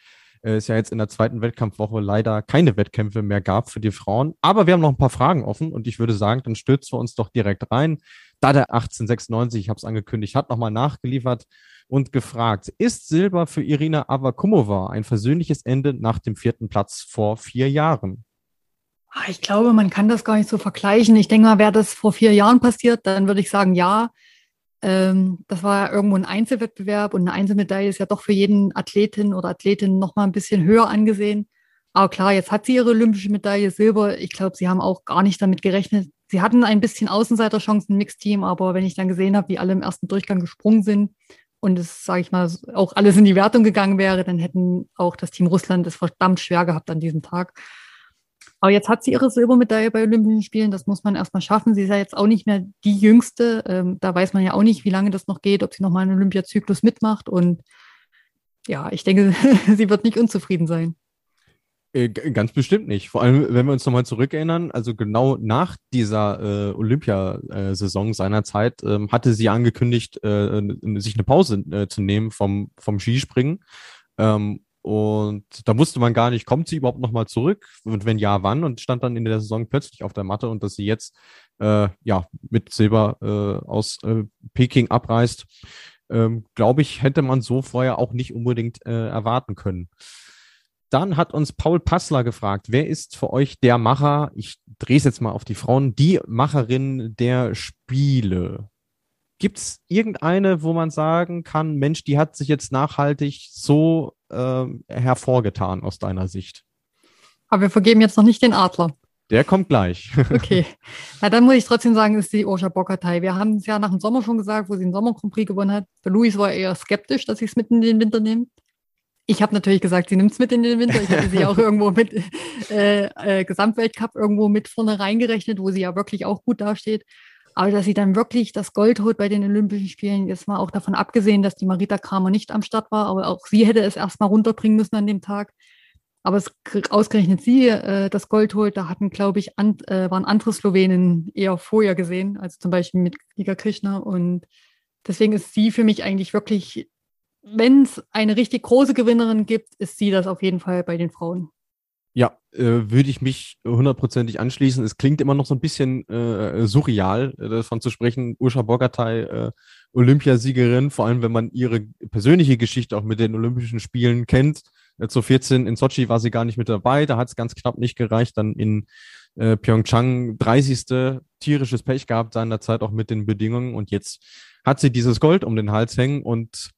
äh, es ja jetzt in der zweiten Wettkampfwoche leider keine Wettkämpfe mehr gab für die Frauen. Aber wir haben noch ein paar Fragen offen und ich würde sagen, dann stürzen wir uns doch direkt rein. Da der 1896, ich habe es angekündigt, hat nochmal nachgeliefert und gefragt, ist Silber für Irina Avakumova ein versöhnliches Ende nach dem vierten Platz vor vier Jahren? Ah, ich glaube, man kann das gar nicht so vergleichen. Ich denke mal, wäre das vor vier Jahren passiert, dann würde ich sagen, ja. Ähm, das war ja irgendwo ein Einzelwettbewerb und eine Einzelmedaille ist ja doch für jeden Athletin oder Athletin noch mal ein bisschen höher angesehen. Aber klar, jetzt hat sie ihre olympische Medaille Silber. Ich glaube, sie haben auch gar nicht damit gerechnet. Sie hatten ein bisschen Außenseiterchancen im Mixteam, aber wenn ich dann gesehen habe, wie alle im ersten Durchgang gesprungen sind und es, sage ich mal, auch alles in die Wertung gegangen wäre, dann hätten auch das Team Russland es verdammt schwer gehabt an diesem Tag. Aber jetzt hat sie ihre Silbermedaille bei Olympischen Spielen. Das muss man erstmal schaffen. Sie ist ja jetzt auch nicht mehr die Jüngste. Ähm, da weiß man ja auch nicht, wie lange das noch geht, ob sie nochmal einen Olympiazyklus mitmacht. Und ja, ich denke, sie wird nicht unzufrieden sein. Äh, ganz bestimmt nicht. Vor allem, wenn wir uns nochmal zurückerinnern, also genau nach dieser äh, Olympiasaison seinerzeit ähm, hatte sie angekündigt, äh, sich eine Pause äh, zu nehmen vom, vom Skispringen. Ähm, und da wusste man gar nicht, kommt sie überhaupt nochmal zurück? Und wenn ja, wann? Und stand dann in der Saison plötzlich auf der Matte und dass sie jetzt äh, ja mit Silber äh, aus äh, Peking abreist, ähm, glaube ich, hätte man so vorher auch nicht unbedingt äh, erwarten können. Dann hat uns Paul Passler gefragt, wer ist für euch der Macher, ich drehe es jetzt mal auf die Frauen, die Macherin der Spiele? Gibt es irgendeine, wo man sagen kann, Mensch, die hat sich jetzt nachhaltig so äh, hervorgetan aus deiner Sicht? Aber wir vergeben jetzt noch nicht den Adler. Der kommt gleich. okay. Na, dann muss ich trotzdem sagen, ist die Osha Bockatei. Wir haben es ja nach dem Sommer schon gesagt, wo sie den Sommer Grand Prix gewonnen hat. Der Luis war eher skeptisch, dass sie es mit in den Winter nimmt. Ich habe natürlich gesagt, sie nimmt es mit in den Winter. Ich hatte sie auch irgendwo mit äh, äh, Gesamtweltcup irgendwo mit vorne reingerechnet, wo sie ja wirklich auch gut dasteht. Aber dass sie dann wirklich das Gold holt bei den Olympischen Spielen, jetzt mal auch davon abgesehen, dass die Marita Kramer nicht am Start war, aber auch sie hätte es erstmal runterbringen müssen an dem Tag. Aber es ausgerechnet sie äh, das Gold holt, da hatten, glaube ich, an, äh, waren andere Slowenen eher vorher gesehen, also zum Beispiel mit Liga Krishna. Und deswegen ist sie für mich eigentlich wirklich, wenn es eine richtig große Gewinnerin gibt, ist sie das auf jeden Fall bei den Frauen. Ja, äh, würde ich mich hundertprozentig anschließen. Es klingt immer noch so ein bisschen äh, surreal, äh, davon zu sprechen. Usha Bogatay, äh, Olympiasiegerin, vor allem wenn man ihre persönliche Geschichte auch mit den Olympischen Spielen kennt. Äh, zu 14 in Sochi war sie gar nicht mit dabei, da hat es ganz knapp nicht gereicht. Dann in äh, Pyeongchang 30. tierisches Pech gehabt seinerzeit auch mit den Bedingungen und jetzt hat sie dieses Gold um den Hals hängen und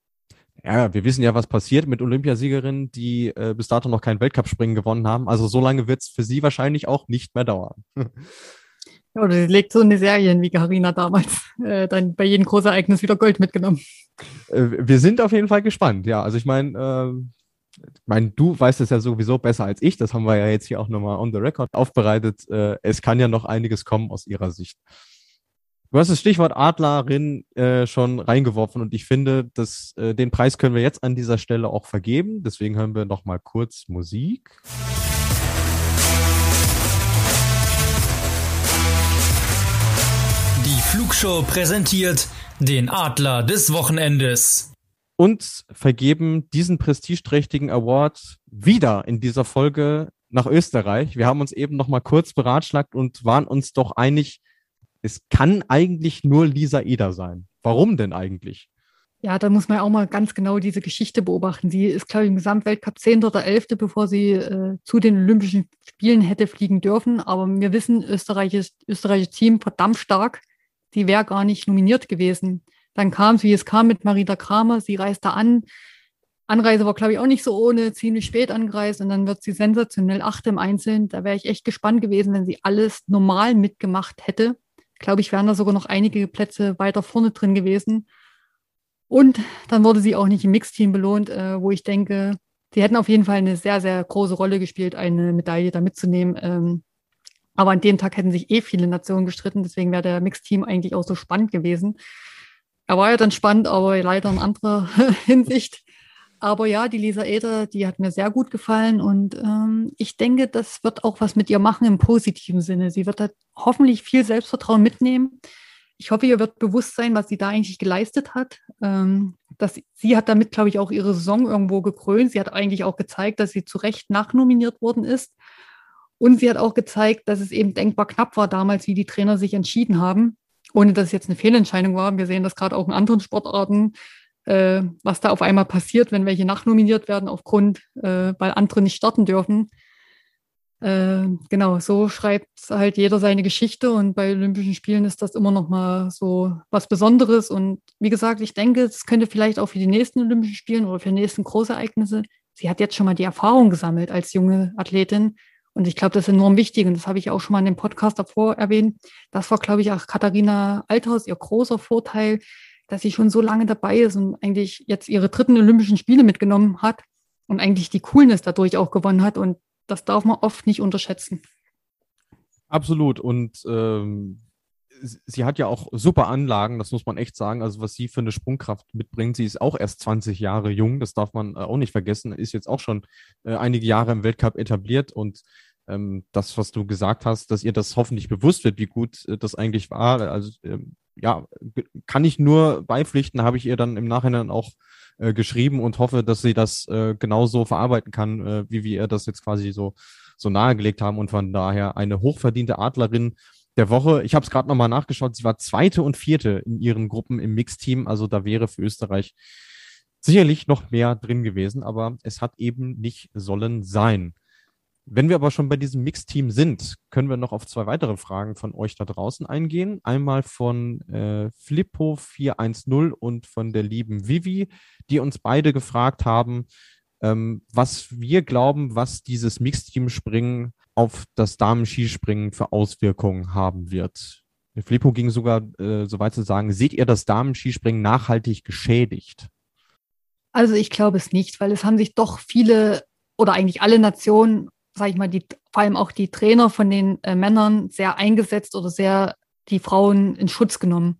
ja, wir wissen ja, was passiert mit Olympiasiegerinnen, die äh, bis dato noch kein Weltcup-Springen gewonnen haben. Also so lange wird es für sie wahrscheinlich auch nicht mehr dauern. Ja, oder sie legt so eine Serie wie Karina damals, äh, dann bei jedem Großereignis wieder Gold mitgenommen. Äh, wir sind auf jeden Fall gespannt, ja. Also ich meine, äh, mein, du weißt es ja sowieso besser als ich. Das haben wir ja jetzt hier auch nochmal on the record aufbereitet. Äh, es kann ja noch einiges kommen aus ihrer Sicht. Du hast das Stichwort Adlerin äh, schon reingeworfen und ich finde, dass, äh, den Preis können wir jetzt an dieser Stelle auch vergeben. Deswegen hören wir noch mal kurz Musik. Die Flugshow präsentiert den Adler des Wochenendes. Und vergeben diesen prestigeträchtigen Award wieder in dieser Folge nach Österreich. Wir haben uns eben noch mal kurz beratschlagt und waren uns doch einig, es kann eigentlich nur Lisa Eder sein. Warum denn eigentlich? Ja, da muss man auch mal ganz genau diese Geschichte beobachten. Sie ist, glaube ich, im Gesamtweltcup 10. oder 11., bevor sie äh, zu den Olympischen Spielen hätte fliegen dürfen. Aber wir wissen, österreichisches, österreichisches Team verdammt stark. Die wäre gar nicht nominiert gewesen. Dann kam es, wie es kam, mit Marita Kramer. Sie reiste an. Anreise war, glaube ich, auch nicht so ohne, ziemlich spät angereist und dann wird sie sensationell achte im Einzelnen. Da wäre ich echt gespannt gewesen, wenn sie alles normal mitgemacht hätte glaube ich, wären da sogar noch einige Plätze weiter vorne drin gewesen. Und dann wurde sie auch nicht im Mixteam belohnt, äh, wo ich denke, sie hätten auf jeden Fall eine sehr, sehr große Rolle gespielt, eine Medaille da mitzunehmen. Ähm, aber an dem Tag hätten sich eh viele Nationen gestritten, deswegen wäre der Mixteam eigentlich auch so spannend gewesen. Er war ja dann spannend, aber leider in anderer Hinsicht. Aber ja, die Lisa Eder, die hat mir sehr gut gefallen und ähm, ich denke, das wird auch was mit ihr machen im positiven Sinne. Sie wird da hoffentlich viel Selbstvertrauen mitnehmen. Ich hoffe, ihr wird bewusst sein, was sie da eigentlich geleistet hat. Ähm, dass sie hat damit, glaube ich, auch ihre Saison irgendwo gekrönt. Sie hat eigentlich auch gezeigt, dass sie zu Recht nachnominiert worden ist. Und sie hat auch gezeigt, dass es eben denkbar knapp war damals, wie die Trainer sich entschieden haben, ohne dass es jetzt eine Fehlentscheidung war. Wir sehen das gerade auch in anderen Sportarten äh, was da auf einmal passiert, wenn welche nachnominiert werden aufgrund, äh, weil andere nicht starten dürfen. Äh, genau, so schreibt halt jeder seine Geschichte und bei Olympischen Spielen ist das immer noch mal so was Besonderes. Und wie gesagt, ich denke, es könnte vielleicht auch für die nächsten Olympischen Spielen oder für die nächsten Großereignisse. Sie hat jetzt schon mal die Erfahrung gesammelt als junge Athletin. Und ich glaube, das ist enorm wichtig. Und das habe ich auch schon mal in dem Podcast davor erwähnt. Das war, glaube ich, auch Katharina Althaus ihr großer Vorteil, dass sie schon so lange dabei ist und eigentlich jetzt ihre dritten Olympischen Spiele mitgenommen hat und eigentlich die Coolness dadurch auch gewonnen hat. Und das darf man oft nicht unterschätzen. Absolut. Und ähm, sie hat ja auch super Anlagen, das muss man echt sagen. Also was sie für eine Sprungkraft mitbringt, sie ist auch erst 20 Jahre jung, das darf man äh, auch nicht vergessen, ist jetzt auch schon äh, einige Jahre im Weltcup etabliert und ähm, das, was du gesagt hast, dass ihr das hoffentlich bewusst wird, wie gut äh, das eigentlich war. Also ähm, ja, kann ich nur beipflichten, habe ich ihr dann im Nachhinein auch äh, geschrieben und hoffe, dass sie das äh, genauso verarbeiten kann, äh, wie wir ihr das jetzt quasi so, so nahegelegt haben. Und von daher eine hochverdiente Adlerin der Woche. Ich habe es gerade nochmal nachgeschaut, sie war zweite und vierte in ihren Gruppen im Mixteam. Also da wäre für Österreich sicherlich noch mehr drin gewesen, aber es hat eben nicht sollen sein. Wenn wir aber schon bei diesem Mixteam sind, können wir noch auf zwei weitere Fragen von euch da draußen eingehen. Einmal von äh, Flippo410 und von der lieben Vivi, die uns beide gefragt haben, ähm, was wir glauben, was dieses Mixteam-Springen auf das Damen-Skispringen für Auswirkungen haben wird. Flippo ging sogar äh, so weit zu sagen, seht ihr das Damen-Skispringen nachhaltig geschädigt? Also ich glaube es nicht, weil es haben sich doch viele oder eigentlich alle Nationen sage ich mal, die, vor allem auch die Trainer von den äh, Männern sehr eingesetzt oder sehr die Frauen in Schutz genommen.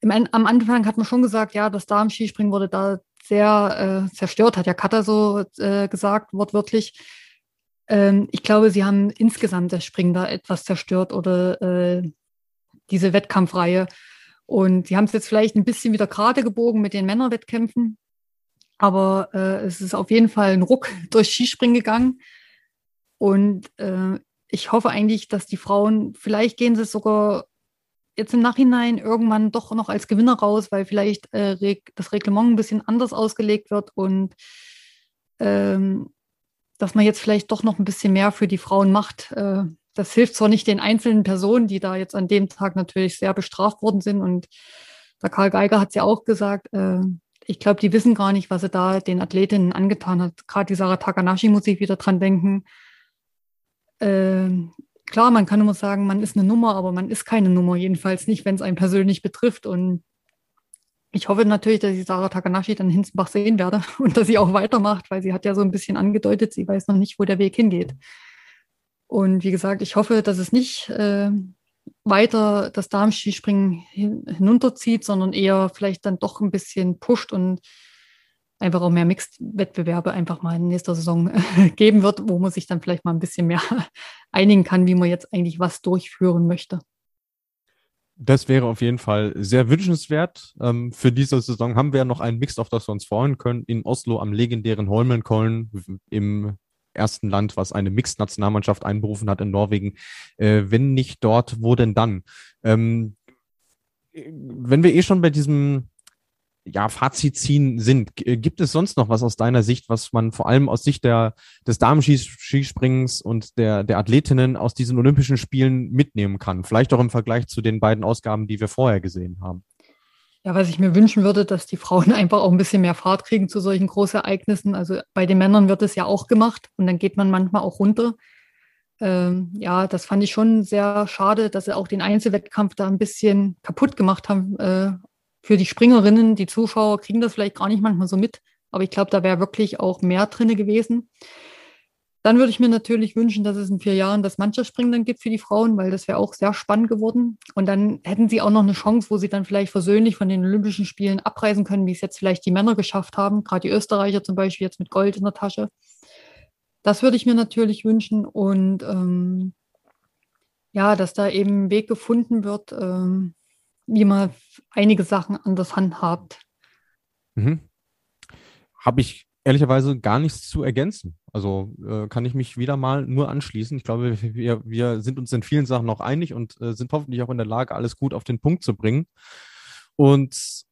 Im, am Anfang hat man schon gesagt, ja, das Damen-Skispringen wurde da sehr äh, zerstört, hat ja Katha so äh, gesagt, wortwörtlich. Ähm, ich glaube, sie haben insgesamt das Springen da etwas zerstört oder äh, diese Wettkampfreihe. Und sie haben es jetzt vielleicht ein bisschen wieder gerade gebogen mit den Männerwettkämpfen. Aber äh, es ist auf jeden Fall ein Ruck durch Skispringen gegangen. Und äh, ich hoffe eigentlich, dass die Frauen, vielleicht gehen sie sogar jetzt im Nachhinein irgendwann doch noch als Gewinner raus, weil vielleicht äh, das Reglement ein bisschen anders ausgelegt wird und ähm, dass man jetzt vielleicht doch noch ein bisschen mehr für die Frauen macht. Äh, das hilft zwar nicht den einzelnen Personen, die da jetzt an dem Tag natürlich sehr bestraft worden sind. Und der Karl Geiger hat es ja auch gesagt, äh, ich glaube, die wissen gar nicht, was er da den Athletinnen angetan hat. Gerade die Sarah Takanashi muss ich wieder dran denken. Äh, klar, man kann immer sagen, man ist eine Nummer, aber man ist keine Nummer, jedenfalls nicht, wenn es einen persönlich betrifft. Und ich hoffe natürlich, dass ich Sarah Takanashi dann Hinzenbach sehen werde und dass sie auch weitermacht, weil sie hat ja so ein bisschen angedeutet, sie weiß noch nicht, wo der Weg hingeht. Und wie gesagt, ich hoffe, dass es nicht äh, weiter das Darmskispringen hin, hinunterzieht, sondern eher vielleicht dann doch ein bisschen pusht und einfach auch mehr Mixed-Wettbewerbe einfach mal in nächster Saison äh, geben wird, wo man sich dann vielleicht mal ein bisschen mehr einigen kann, wie man jetzt eigentlich was durchführen möchte. Das wäre auf jeden Fall sehr wünschenswert. Ähm, für diese Saison haben wir ja noch einen Mixed, auf das wir uns freuen können, in Oslo am legendären Holmenkollen im ersten Land, was eine Mixed-Nationalmannschaft einberufen hat in Norwegen. Äh, wenn nicht dort, wo denn dann? Ähm, wenn wir eh schon bei diesem ja, Fazit ziehen sind, äh, gibt es sonst noch was aus deiner Sicht, was man vor allem aus Sicht der, des Damenskisprings und der, der Athletinnen aus diesen Olympischen Spielen mitnehmen kann? Vielleicht auch im Vergleich zu den beiden Ausgaben, die wir vorher gesehen haben. Ja, was ich mir wünschen würde, dass die Frauen einfach auch ein bisschen mehr Fahrt kriegen zu solchen Großereignissen. Also bei den Männern wird es ja auch gemacht und dann geht man manchmal auch runter. Ähm, ja, das fand ich schon sehr schade, dass sie auch den Einzelwettkampf da ein bisschen kaputt gemacht haben äh, für die Springerinnen. Die Zuschauer kriegen das vielleicht gar nicht manchmal so mit, aber ich glaube, da wäre wirklich auch mehr drin gewesen. Dann würde ich mir natürlich wünschen, dass es in vier Jahren das Mannschaftsspringen dann gibt für die Frauen, weil das wäre auch sehr spannend geworden. Und dann hätten sie auch noch eine Chance, wo sie dann vielleicht versöhnlich von den Olympischen Spielen abreisen können, wie es jetzt vielleicht die Männer geschafft haben, gerade die Österreicher zum Beispiel jetzt mit Gold in der Tasche. Das würde ich mir natürlich wünschen. Und ähm, ja, dass da eben ein Weg gefunden wird, ähm, wie man einige Sachen anders handhabt. Mhm. Habe ich ehrlicherweise gar nichts zu ergänzen. Also äh, kann ich mich wieder mal nur anschließen. Ich glaube, wir, wir sind uns in vielen Sachen noch einig und äh, sind hoffentlich auch in der Lage, alles gut auf den Punkt zu bringen. Und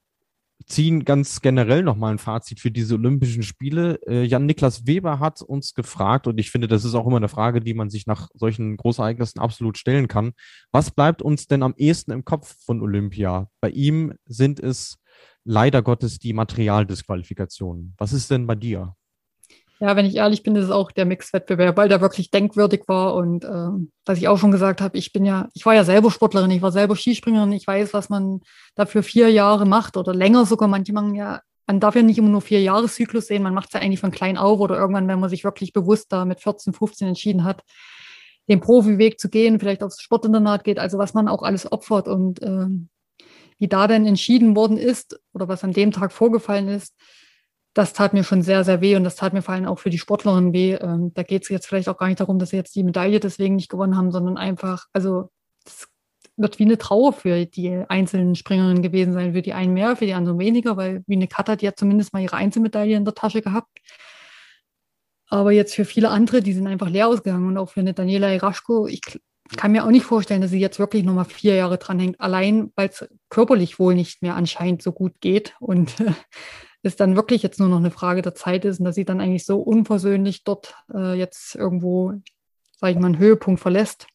ziehen ganz generell nochmal ein Fazit für diese Olympischen Spiele. Äh, Jan-Niklas Weber hat uns gefragt, und ich finde, das ist auch immer eine Frage, die man sich nach solchen Großereignissen absolut stellen kann. Was bleibt uns denn am ehesten im Kopf von Olympia? Bei ihm sind es leider Gottes die Materialdisqualifikationen. Was ist denn bei dir? Ja, wenn ich ehrlich bin, ist es auch der Mixwettbewerb, weil der wirklich denkwürdig war und äh, was ich auch schon gesagt habe, ich bin ja, ich war ja selber Sportlerin, ich war selber Skispringerin, ich weiß, was man dafür vier Jahre macht oder länger sogar. Manche machen ja, man darf ja nicht immer nur vier Jahreszyklus sehen, man macht es ja eigentlich von klein auf oder irgendwann, wenn man sich wirklich bewusst da mit 14, 15 entschieden hat, den Profiweg zu gehen, vielleicht aufs Sportinternat geht, also was man auch alles opfert und äh, wie da denn entschieden worden ist oder was an dem Tag vorgefallen ist, das tat mir schon sehr, sehr weh und das tat mir vor allem auch für die Sportlerinnen weh. Ähm, da geht es jetzt vielleicht auch gar nicht darum, dass sie jetzt die Medaille deswegen nicht gewonnen haben, sondern einfach, also es wird wie eine Trauer für die einzelnen Springerinnen gewesen sein. Für die einen mehr, für die anderen weniger, weil wie eine Kat hat ja zumindest mal ihre Einzelmedaille in der Tasche gehabt. Aber jetzt für viele andere, die sind einfach leer ausgegangen und auch für eine Daniela Iraschko, ich kann mir auch nicht vorstellen, dass sie jetzt wirklich nochmal vier Jahre dranhängt, allein weil es körperlich wohl nicht mehr anscheinend so gut geht und es dann wirklich jetzt nur noch eine Frage der Zeit ist und dass sie dann eigentlich so unversöhnlich dort äh, jetzt irgendwo, sage ich mal, einen Höhepunkt verlässt.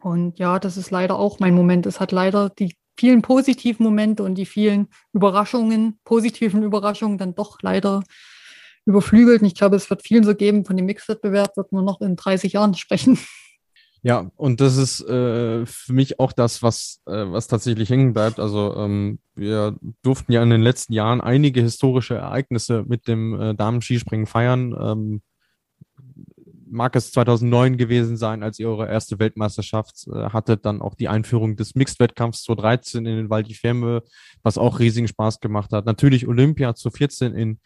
Und ja, das ist leider auch mein Moment. Es hat leider die vielen positiven Momente und die vielen Überraschungen, positiven Überraschungen dann doch leider überflügelt. Und ich glaube, es wird vielen so geben, von dem Mixwettbewerb wird man noch in 30 Jahren sprechen. Ja, und das ist äh, für mich auch das, was, äh, was tatsächlich hängen bleibt. Also ähm, wir durften ja in den letzten Jahren einige historische Ereignisse mit dem äh, Damen-Skispringen feiern. Ähm, mag es 2009 gewesen sein, als ihr eure erste Weltmeisterschaft äh, hattet, dann auch die Einführung des Mixed-Wettkampfs 2013 in den Val di Fiemme, was auch riesigen Spaß gemacht hat. Natürlich Olympia 2014 in,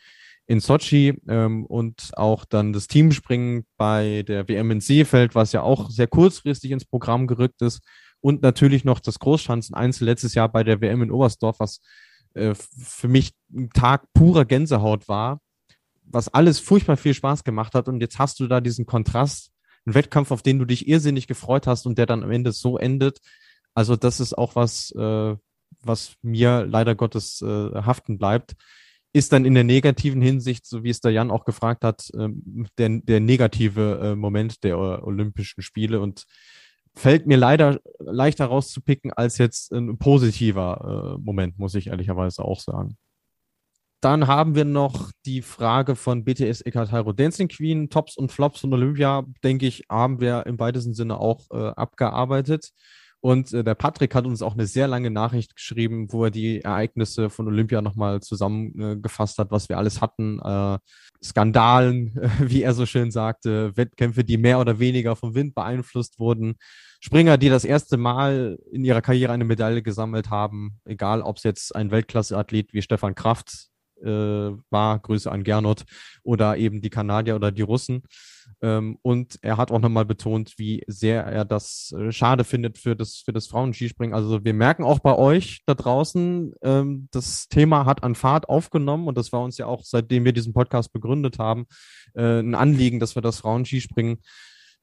in Sochi ähm, und auch dann das Teamspringen bei der WM in Seefeld, was ja auch sehr kurzfristig ins Programm gerückt ist. Und natürlich noch das Großschanzen-Einzel letztes Jahr bei der WM in Oberstdorf, was äh, für mich ein Tag purer Gänsehaut war was alles furchtbar viel Spaß gemacht hat und jetzt hast du da diesen Kontrast, einen Wettkampf, auf den du dich irrsinnig gefreut hast und der dann am Ende so endet. Also das ist auch was, äh, was mir leider Gottes äh, haften bleibt. Ist dann in der negativen Hinsicht, so wie es der Jan auch gefragt hat, äh, der, der negative äh, Moment der Olympischen Spiele und fällt mir leider leichter rauszupicken als jetzt ein positiver äh, Moment, muss ich ehrlicherweise auch sagen. Dann haben wir noch die Frage von BTS Ekataro Dancing Queen, Tops und Flops von Olympia, denke ich, haben wir im weitesten Sinne auch äh, abgearbeitet. Und äh, der Patrick hat uns auch eine sehr lange Nachricht geschrieben, wo er die Ereignisse von Olympia nochmal zusammengefasst hat, was wir alles hatten. Äh, Skandalen, wie er so schön sagte, Wettkämpfe, die mehr oder weniger vom Wind beeinflusst wurden. Springer, die das erste Mal in ihrer Karriere eine Medaille gesammelt haben, egal ob es jetzt ein Weltklasse-Athlet wie Stefan Kraft äh, war, Grüße an Gernot, oder eben die Kanadier oder die Russen. Ähm, und er hat auch nochmal betont, wie sehr er das äh, schade findet für das, für das Frauenskispringen. Also wir merken auch bei euch da draußen, ähm, das Thema hat an Fahrt aufgenommen und das war uns ja auch, seitdem wir diesen Podcast begründet haben, äh, ein Anliegen, dass wir das Frauenskispringen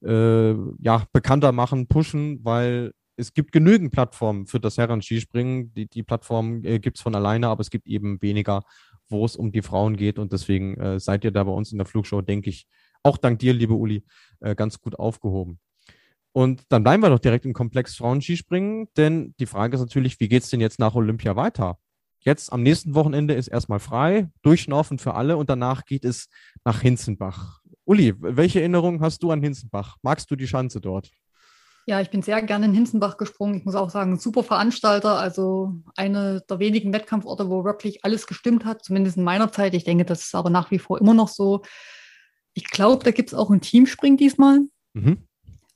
äh, ja, bekannter machen, pushen, weil es gibt genügend Plattformen für das Herren-Skispringen. Die, die Plattform äh, gibt es von alleine, aber es gibt eben weniger wo es um die Frauen geht. Und deswegen äh, seid ihr da bei uns in der Flugshow, denke ich, auch dank dir, liebe Uli, äh, ganz gut aufgehoben. Und dann bleiben wir doch direkt im Komplex Frauen-Skispringen, denn die Frage ist natürlich, wie geht es denn jetzt nach Olympia weiter? Jetzt am nächsten Wochenende ist erstmal frei, durchschnaufen für alle und danach geht es nach Hinzenbach. Uli, welche Erinnerungen hast du an Hinzenbach? Magst du die Schanze dort? Ja, ich bin sehr gerne in Hinzenbach gesprungen. Ich muss auch sagen, super Veranstalter. Also eine der wenigen Wettkampforte, wo wirklich alles gestimmt hat, zumindest in meiner Zeit. Ich denke, das ist aber nach wie vor immer noch so. Ich glaube, da gibt es auch ein Teamspring diesmal. Mhm.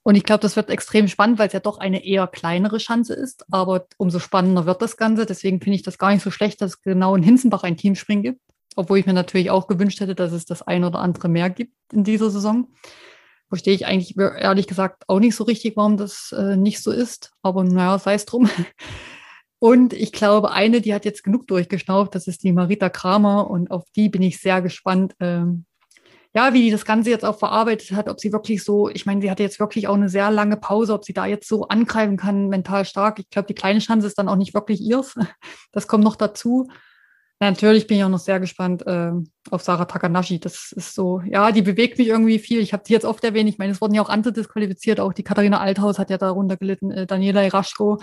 Und ich glaube, das wird extrem spannend, weil es ja doch eine eher kleinere Schanze ist. Aber umso spannender wird das Ganze. Deswegen finde ich das gar nicht so schlecht, dass es genau in Hinzenbach ein Teamspring gibt. Obwohl ich mir natürlich auch gewünscht hätte, dass es das ein oder andere mehr gibt in dieser Saison verstehe ich eigentlich ehrlich gesagt auch nicht so richtig, warum das äh, nicht so ist. Aber naja, sei es drum. Und ich glaube, eine, die hat jetzt genug durchgeschnauft, das ist die Marita Kramer. Und auf die bin ich sehr gespannt, ähm, ja, wie die das Ganze jetzt auch verarbeitet hat, ob sie wirklich so, ich meine, sie hatte jetzt wirklich auch eine sehr lange Pause, ob sie da jetzt so angreifen kann, mental stark. Ich glaube, die kleine Chance ist dann auch nicht wirklich ihrs. Das kommt noch dazu. Natürlich bin ich auch noch sehr gespannt äh, auf Sarah Takanashi. Das ist so, ja, die bewegt mich irgendwie viel. Ich habe die jetzt oft erwähnt. Ich meine, es wurden ja auch andere disqualifiziert. Auch die Katharina Althaus hat ja darunter gelitten, äh, Daniela Iraschko.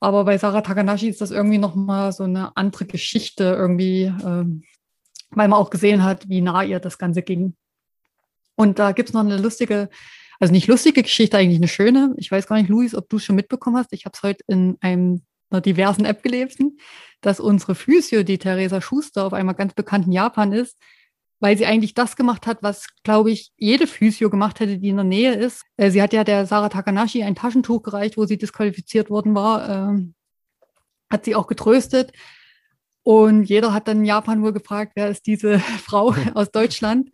Aber bei Sarah Takanashi ist das irgendwie nochmal so eine andere Geschichte irgendwie, äh, weil man auch gesehen hat, wie nah ihr das Ganze ging. Und da gibt's noch eine lustige, also nicht lustige Geschichte, eigentlich eine schöne. Ich weiß gar nicht, Luis, ob du es schon mitbekommen hast. Ich habe es heute in einem einer diversen App gelesen, dass unsere Physio, die Theresa Schuster, auf einmal ganz bekannt in Japan ist, weil sie eigentlich das gemacht hat, was, glaube ich, jede Physio gemacht hätte, die in der Nähe ist. Äh, sie hat ja der Sarah Takanashi ein Taschentuch gereicht, wo sie disqualifiziert worden war, ähm, hat sie auch getröstet. Und jeder hat dann in Japan wohl gefragt, wer ist diese Frau aus Deutschland?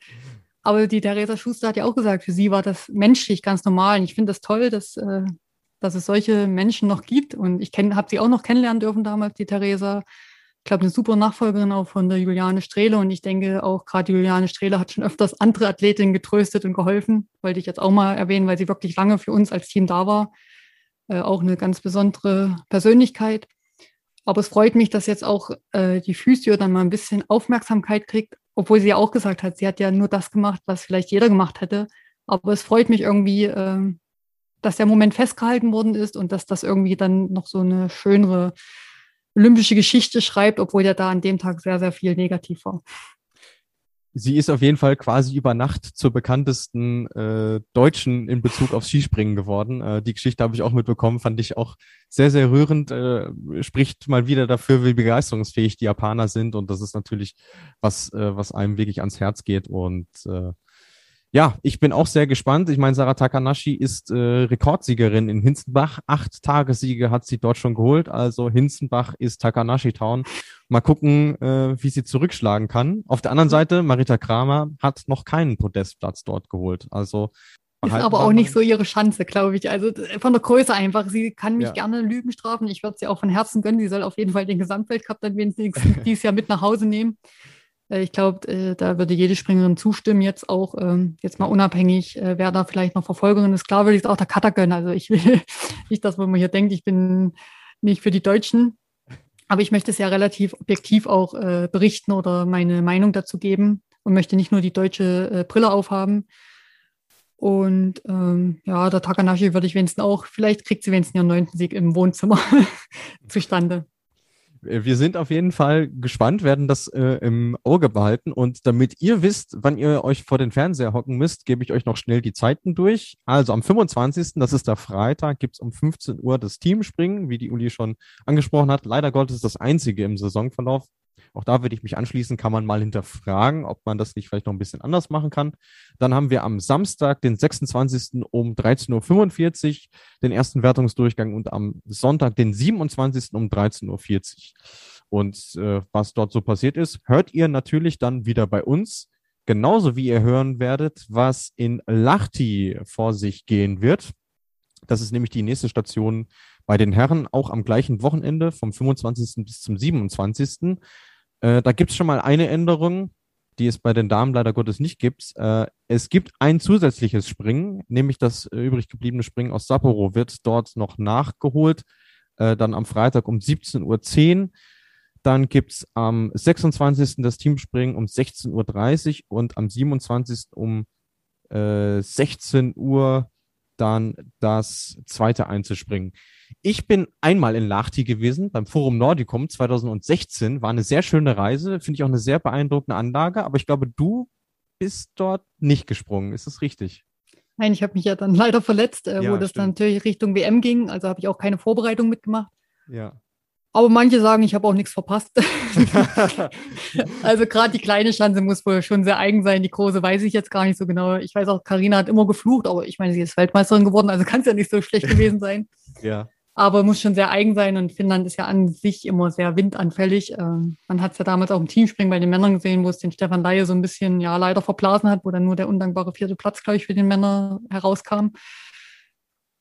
Aber die Theresa Schuster hat ja auch gesagt, für sie war das menschlich ganz normal. Und ich finde das toll, dass äh, dass es solche Menschen noch gibt. Und ich habe sie auch noch kennenlernen dürfen damals, die Theresa. Ich glaube, eine super Nachfolgerin auch von der Juliane Strehle. Und ich denke auch gerade Juliane Strehle hat schon öfters andere Athletinnen getröstet und geholfen. Wollte ich jetzt auch mal erwähnen, weil sie wirklich lange für uns als Team da war. Äh, auch eine ganz besondere Persönlichkeit. Aber es freut mich, dass jetzt auch äh, die Physio dann mal ein bisschen Aufmerksamkeit kriegt, obwohl sie ja auch gesagt hat, sie hat ja nur das gemacht, was vielleicht jeder gemacht hätte. Aber es freut mich irgendwie, äh, dass der Moment festgehalten worden ist und dass das irgendwie dann noch so eine schönere olympische Geschichte schreibt, obwohl ja da an dem Tag sehr, sehr viel negativ war. Sie ist auf jeden Fall quasi über Nacht zur bekanntesten äh, Deutschen in Bezug aufs Skispringen geworden. Äh, die Geschichte habe ich auch mitbekommen, fand ich auch sehr, sehr rührend. Äh, spricht mal wieder dafür, wie begeisterungsfähig die Japaner sind. Und das ist natürlich was, äh, was einem wirklich ans Herz geht. Und äh, Ja, ich bin auch sehr gespannt. Ich meine, Sarah Takanashi ist äh, Rekordsiegerin in Hinzenbach. Acht Tagessiege hat sie dort schon geholt. Also Hinzenbach ist Takanashi Town. Mal gucken, äh, wie sie zurückschlagen kann. Auf der anderen Seite, Marita Kramer hat noch keinen Podestplatz dort geholt. Also ist aber auch nicht so ihre Chance, glaube ich. Also von der Größe einfach. Sie kann mich ja. gerne Lügen strafen. Ich würde sie auch von Herzen gönnen. Sie soll auf jeden Fall den Gesamtweltcup dann wenigstens dieses Jahr mit nach Hause nehmen. Äh, ich glaube, äh, da würde jede Springerin zustimmen, jetzt auch, ähm, jetzt mal unabhängig, äh, wer da vielleicht noch Verfolgerin ist. Klar würde ich es auch der Cutter gönnen. Also ich will nicht, dass man hier denkt, ich bin nicht für die Deutschen. Aber ich möchte es ja relativ objektiv auch berichten oder meine Meinung dazu geben und möchte nicht nur die deutsche Brille aufhaben. Und ähm, ja, der Takanashi würde ich wenigstens auch, vielleicht kriegt sie wenigstens ihren neunten Sieg im Wohnzimmer zustande. Äh, wir sind auf jeden Fall gespannt, werden das äh, im Auge behalten. Und damit ihr wisst, wann ihr euch vor den Fernseher hocken müsst, gebe ich euch noch schnell die Zeiten durch. Also am 25., das ist der Freitag, gibt's um 15 Uhr das Teamspringen, wie die Uli schon angesprochen hat. Leider Gottes das einzige im Saisonverlauf. Auch da würde ich mich anschließen, kann man mal hinterfragen, ob man das nicht vielleicht noch ein bisschen anders machen kann. Dann haben wir am Samstag, den 26. um 13.45 Uhr den ersten Wertungsdurchgang und am Sonntag, den 27. um 13.40 Uhr. Und äh, was dort so passiert ist, hört ihr natürlich dann wieder bei uns. Genauso wie ihr hören werdet, was in Lahti vor sich gehen wird. Das ist nämlich die nächste Station bei den Herren, auch am gleichen Wochenende vom 25. bis zum 27. Äh, da gibt es schon mal eine Änderung, die es bei den Damen leider Gottes nicht gibt. Äh, es gibt ein zusätzliches Springen, nämlich das äh, übrig gebliebene Springen aus Sapporo wird dort noch nachgeholt. Äh, dann am Freitag um 17.10 Uhr. Dann gibt's am 26. das Teamspringen um 16.30 Uhr und am 27. um äh, 16 Uhr dann das zweite Einzelspringen. Ich bin einmal in Lahti gewesen, beim Forum Nordicum 2016. War eine sehr schöne Reise, finde ich auch eine sehr beeindruckende Anlage. Aber ich glaube, du bist dort nicht gesprungen. Ist das richtig? Nein, ich habe mich ja dann leider verletzt, äh, ja, wo das stimmt. dann natürlich Richtung WM ging. Also habe ich auch keine Vorbereitung mitgemacht. Ja. Aber manche sagen, ich habe auch nichts verpasst. also gerade die kleine Schanze muss wohl schon sehr eigen sein. Die große weiß ich jetzt gar nicht so genau. Ich weiß auch, Karina hat immer geflucht, aber ich meine, sie ist Weltmeisterin geworden, also kann es ja nicht so schlecht gewesen sein. ja aber muss schon sehr eigen sein und Finnland ist ja an sich immer sehr windanfällig. Ähm, man hat es ja damals auch im Teamspringen bei den Männern gesehen, wo es den Stefan Laie so ein bisschen ja leider verblasen hat, wo dann nur der undankbare vierte Platz, glaube ich, für den Männer herauskam.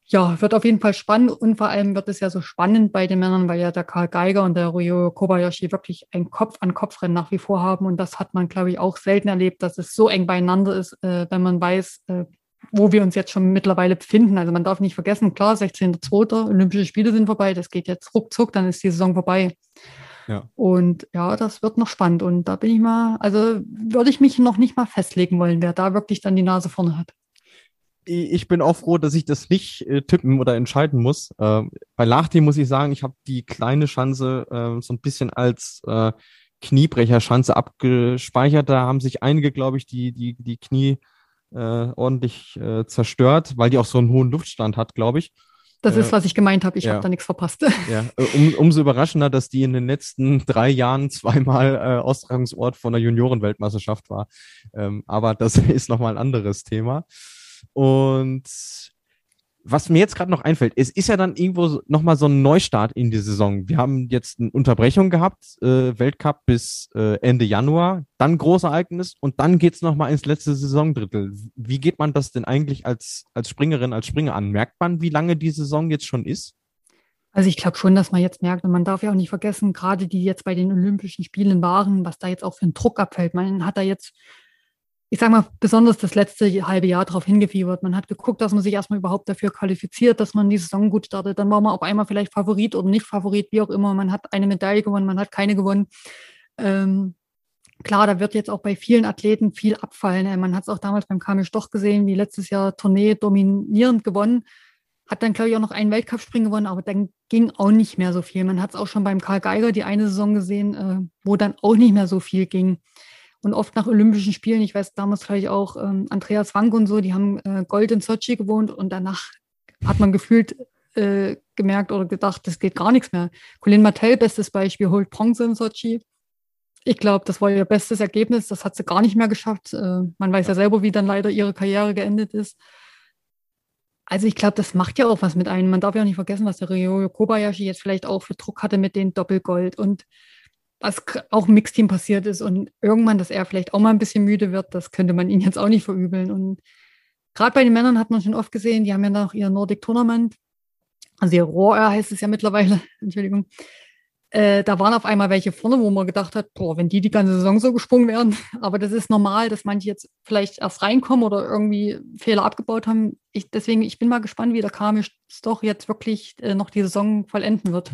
Ja, wird auf jeden Fall spannend und vor allem wird es ja so spannend bei den Männern, weil ja der Karl Geiger und der Ryo Kobayashi wirklich ein Kopf-an-Kopf-Rennen nach wie vor haben und das hat man, glaube ich, auch selten erlebt, dass es so eng beieinander ist, äh, wenn man weiß, äh, wo wir uns jetzt schon mittlerweile befinden. Also man darf nicht vergessen, klar, 16.02. Olympische Spiele sind vorbei, das geht jetzt ruckzuck, dann ist die Saison vorbei. Ja. Und ja, das wird noch spannend. Und da bin ich mal, also würde ich mich noch nicht mal festlegen wollen, wer da wirklich dann die Nase vorne hat. Ich bin auch froh, dass ich das nicht äh, tippen oder entscheiden muss. Äh, bei Lahti muss ich sagen, ich habe die kleine Chance äh, so ein bisschen als äh, Kniebrecherschanze abgespeichert. Da haben sich einige, glaube ich, die, die, die Knie äh, ordentlich äh, zerstört, weil die auch so einen hohen Luftstand hat, glaube ich. Das ist, äh, was ich gemeint habe. Ich ja. habe da nichts verpasst. Ja, äh, um, umso überraschender, dass die in den letzten drei Jahren zweimal äh, Austragungsort von der Juniorenweltmeisterschaft war. Ähm, aber das ist nochmal ein anderes Thema. Und was mir jetzt gerade noch einfällt, es ist ja dann irgendwo nochmal so ein Neustart in die Saison. Wir haben jetzt eine Unterbrechung gehabt, äh, Weltcup bis äh, Ende Januar, dann Großereignis und dann geht's es nochmal ins letzte Saisondrittel. Wie geht man das denn eigentlich als, als Springerin, als Springer an? Merkt man, wie lange die Saison jetzt schon ist? Also ich glaube schon, dass man jetzt merkt, und man darf ja auch nicht vergessen, gerade die jetzt bei den Olympischen Spielen waren, was da jetzt auch für ein Druck abfällt. Man hat da jetzt ich sage mal, besonders das letzte halbe Jahr darauf hingefiebert. Man hat geguckt, dass man sich erstmal überhaupt dafür qualifiziert, dass man die Saison gut startet. Dann war man auf einmal vielleicht Favorit oder nicht Favorit, wie auch immer. Man hat eine Medaille gewonnen, man hat keine gewonnen. Ähm, klar, da wird jetzt auch bei vielen Athleten viel abfallen. Äh, man hat es auch damals beim Kamil Stoch gesehen, wie letztes Jahr Tournee dominierend gewonnen. Hat dann, glaube ich, auch noch einen Weltcup-Springen gewonnen, aber dann ging auch nicht mehr so viel. Man hat es auch schon beim Karl Geiger die eine Saison gesehen, äh, wo dann auch nicht mehr so viel ging und oft nach Olympischen Spielen, ich weiß damals vielleicht auch ähm, Andreas Wank und so, die haben äh, Gold in Sochi gewohnt und danach hat man gefühlt äh, gemerkt oder gedacht, das geht gar nichts mehr. Colin Mattel, bestes Beispiel, holt Bronze in Sochi. Ich glaube, das war ihr bestes Ergebnis. Das hat sie gar nicht mehr geschafft. Äh, man weiß ja selber, wie dann leider ihre Karriere geendet ist. Also ich glaube, das macht ja auch was mit einem. Man darf ja auch nicht vergessen, was der Ryoyo Kobayashi jetzt vielleicht auch für Druck hatte mit den Doppelgold und was auch im Mixteam passiert ist und irgendwann, dass er vielleicht auch mal ein bisschen müde wird, das könnte man ihn jetzt auch nicht verübeln. Und gerade bei den Männern hat man schon oft gesehen, die haben ja noch ihr Nordic Tournament, also ihr Rohr heißt es ja mittlerweile, Entschuldigung, äh, da waren auf einmal welche vorne, wo man gedacht hat, boah, wenn die die ganze Saison so gesprungen wären. Aber das ist normal, dass manche jetzt vielleicht erst reinkommen oder irgendwie Fehler abgebaut haben. Ich, deswegen, ich bin mal gespannt, wie der Kamisch doch jetzt wirklich äh, noch die Saison vollenden wird.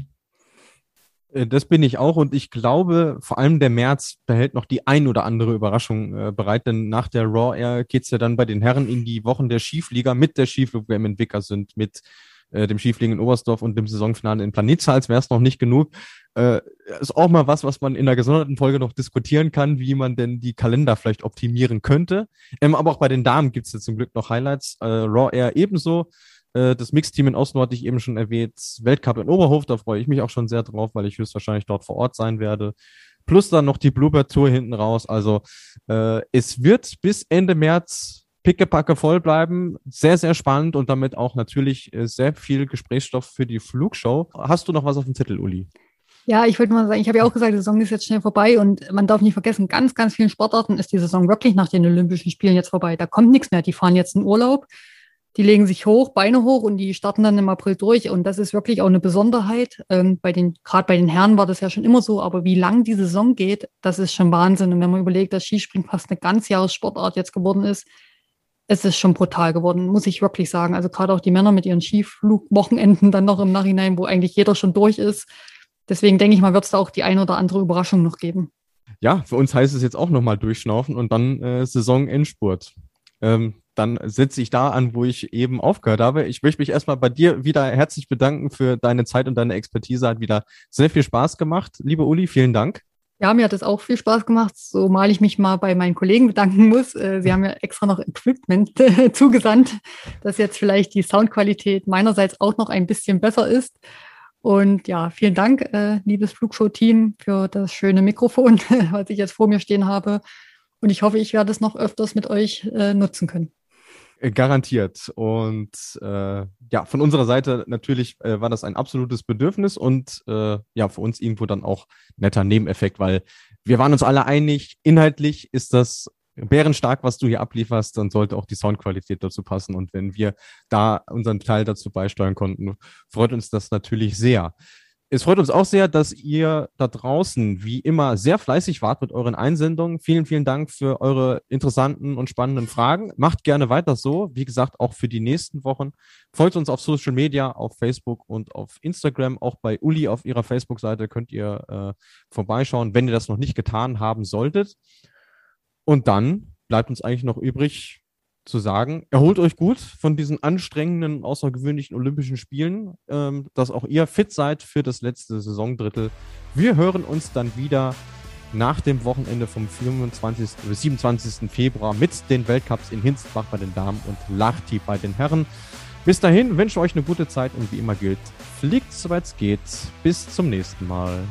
Äh, das bin ich auch und ich glaube, vor allem der März behält noch die ein oder andere Überraschung äh, bereit, denn nach der Raw Air geht es ja dann bei den Herren in die Wochen der Schiefliga mit der Skiflug im Entwickler sind, mit äh, dem Schiefliegen in Oberstdorf und dem Saisonfinale in Planitsalz wäre es noch nicht genug. Äh, ist auch mal was, was man in der gesonderten Folge noch diskutieren kann, wie man denn die Kalender vielleicht optimieren könnte. Ähm, aber auch bei den Damen gibt es ja zum Glück noch Highlights. Äh, Raw Air ebenso. Äh, das Mixteam in Oslo hatte ich eben schon erwähnt. Weltcup in Oberhof, da freue ich mich auch schon sehr drauf, weil ich höchstwahrscheinlich dort vor Ort sein werde. Plus dann noch die Bluebird Tour hinten raus. Also äh, es wird bis Ende März pickepacke voll bleiben. Sehr, sehr spannend und damit auch natürlich äh, sehr viel Gesprächsstoff für die Flugshow. Hast du noch was auf dem Zettel, Uli? Ja, ich wollte mal sagen, ich habe ja auch gesagt, die Saison ist jetzt schnell vorbei und man darf nicht vergessen, ganz, ganz vielen Sportarten ist die Saison wirklich nach den Olympischen Spielen jetzt vorbei. Da kommt nichts mehr. Die fahren jetzt in Urlaub, die legen sich hoch, Beine hoch und die starten dann im April durch. Und das ist wirklich auch eine Besonderheit. Ähm, bei den, gerade bei den Herren war das ja schon immer so, aber wie lang die Saison geht, das ist schon Wahnsinn. Und wenn man überlegt, dass Skispringen fast eine Ganzjahressportart jetzt geworden ist, es ist schon brutal geworden, muss ich wirklich sagen. Also gerade auch die Männer mit ihren Skiflugwochenenden dann noch im Nachhinein, wo eigentlich jeder schon durch ist. Deswegen denke ich mal, wird es da auch die ein oder andere Überraschung noch geben. Ja, für uns heißt es jetzt auch nochmal durchschnaufen und dann äh, Saisonendspurt. Ähm, dann setze ich da an, wo ich eben aufgehört habe. Ich möchte mich erstmal bei dir wieder herzlich bedanken für deine Zeit und deine Expertise. Hat wieder sehr viel Spaß gemacht. Liebe Uli, vielen Dank. Ja, mir hat es auch viel Spaß gemacht, so mal ich mich mal bei meinen Kollegen bedanken muss. Äh, sie haben ja extra noch Equipment zugesandt, dass jetzt vielleicht die Soundqualität meinerseits auch noch ein bisschen besser ist. Und ja, vielen Dank, äh, liebes Flugshow-Team, für das schöne Mikrofon, was ich jetzt vor mir stehen habe. Und ich hoffe, ich werde es noch öfters mit euch äh, nutzen können. Äh, garantiert. Und äh, ja, von unserer Seite natürlich äh, war das ein absolutes Bedürfnis und äh, ja, für uns irgendwo dann auch netter Nebeneffekt, weil wir waren uns alle einig, inhaltlich ist das bärenstark, was du hier ablieferst, dann sollte auch die Soundqualität dazu passen. Und wenn wir da unseren Teil dazu beisteuern konnten, freut uns das natürlich sehr. Es freut uns auch sehr, dass ihr da draußen wie immer sehr fleißig wart mit euren Einsendungen. Vielen, vielen Dank für eure interessanten und spannenden Fragen. Macht gerne weiter so. Wie gesagt, auch für die nächsten Wochen. Folgt uns auf Social Media, auf Facebook und auf Instagram. Auch bei Uli auf ihrer Facebook-Seite könnt ihr äh, vorbeischauen, wenn ihr das noch nicht getan haben solltet. Und dann bleibt uns eigentlich noch übrig, zu sagen, erholt euch gut von diesen anstrengenden, außergewöhnlichen Olympischen Spielen, ähm, dass auch ihr fit seid für das letzte Saisondrittel. Wir hören uns dann wieder nach dem Wochenende vom 25. bis 27. Februar mit den Weltcups in Hinzenbach bei den Damen und Lahti bei den Herren. Bis dahin wünsche ich euch eine gute Zeit und wie immer gilt, fliegt soweit es geht. Bis zum nächsten Mal.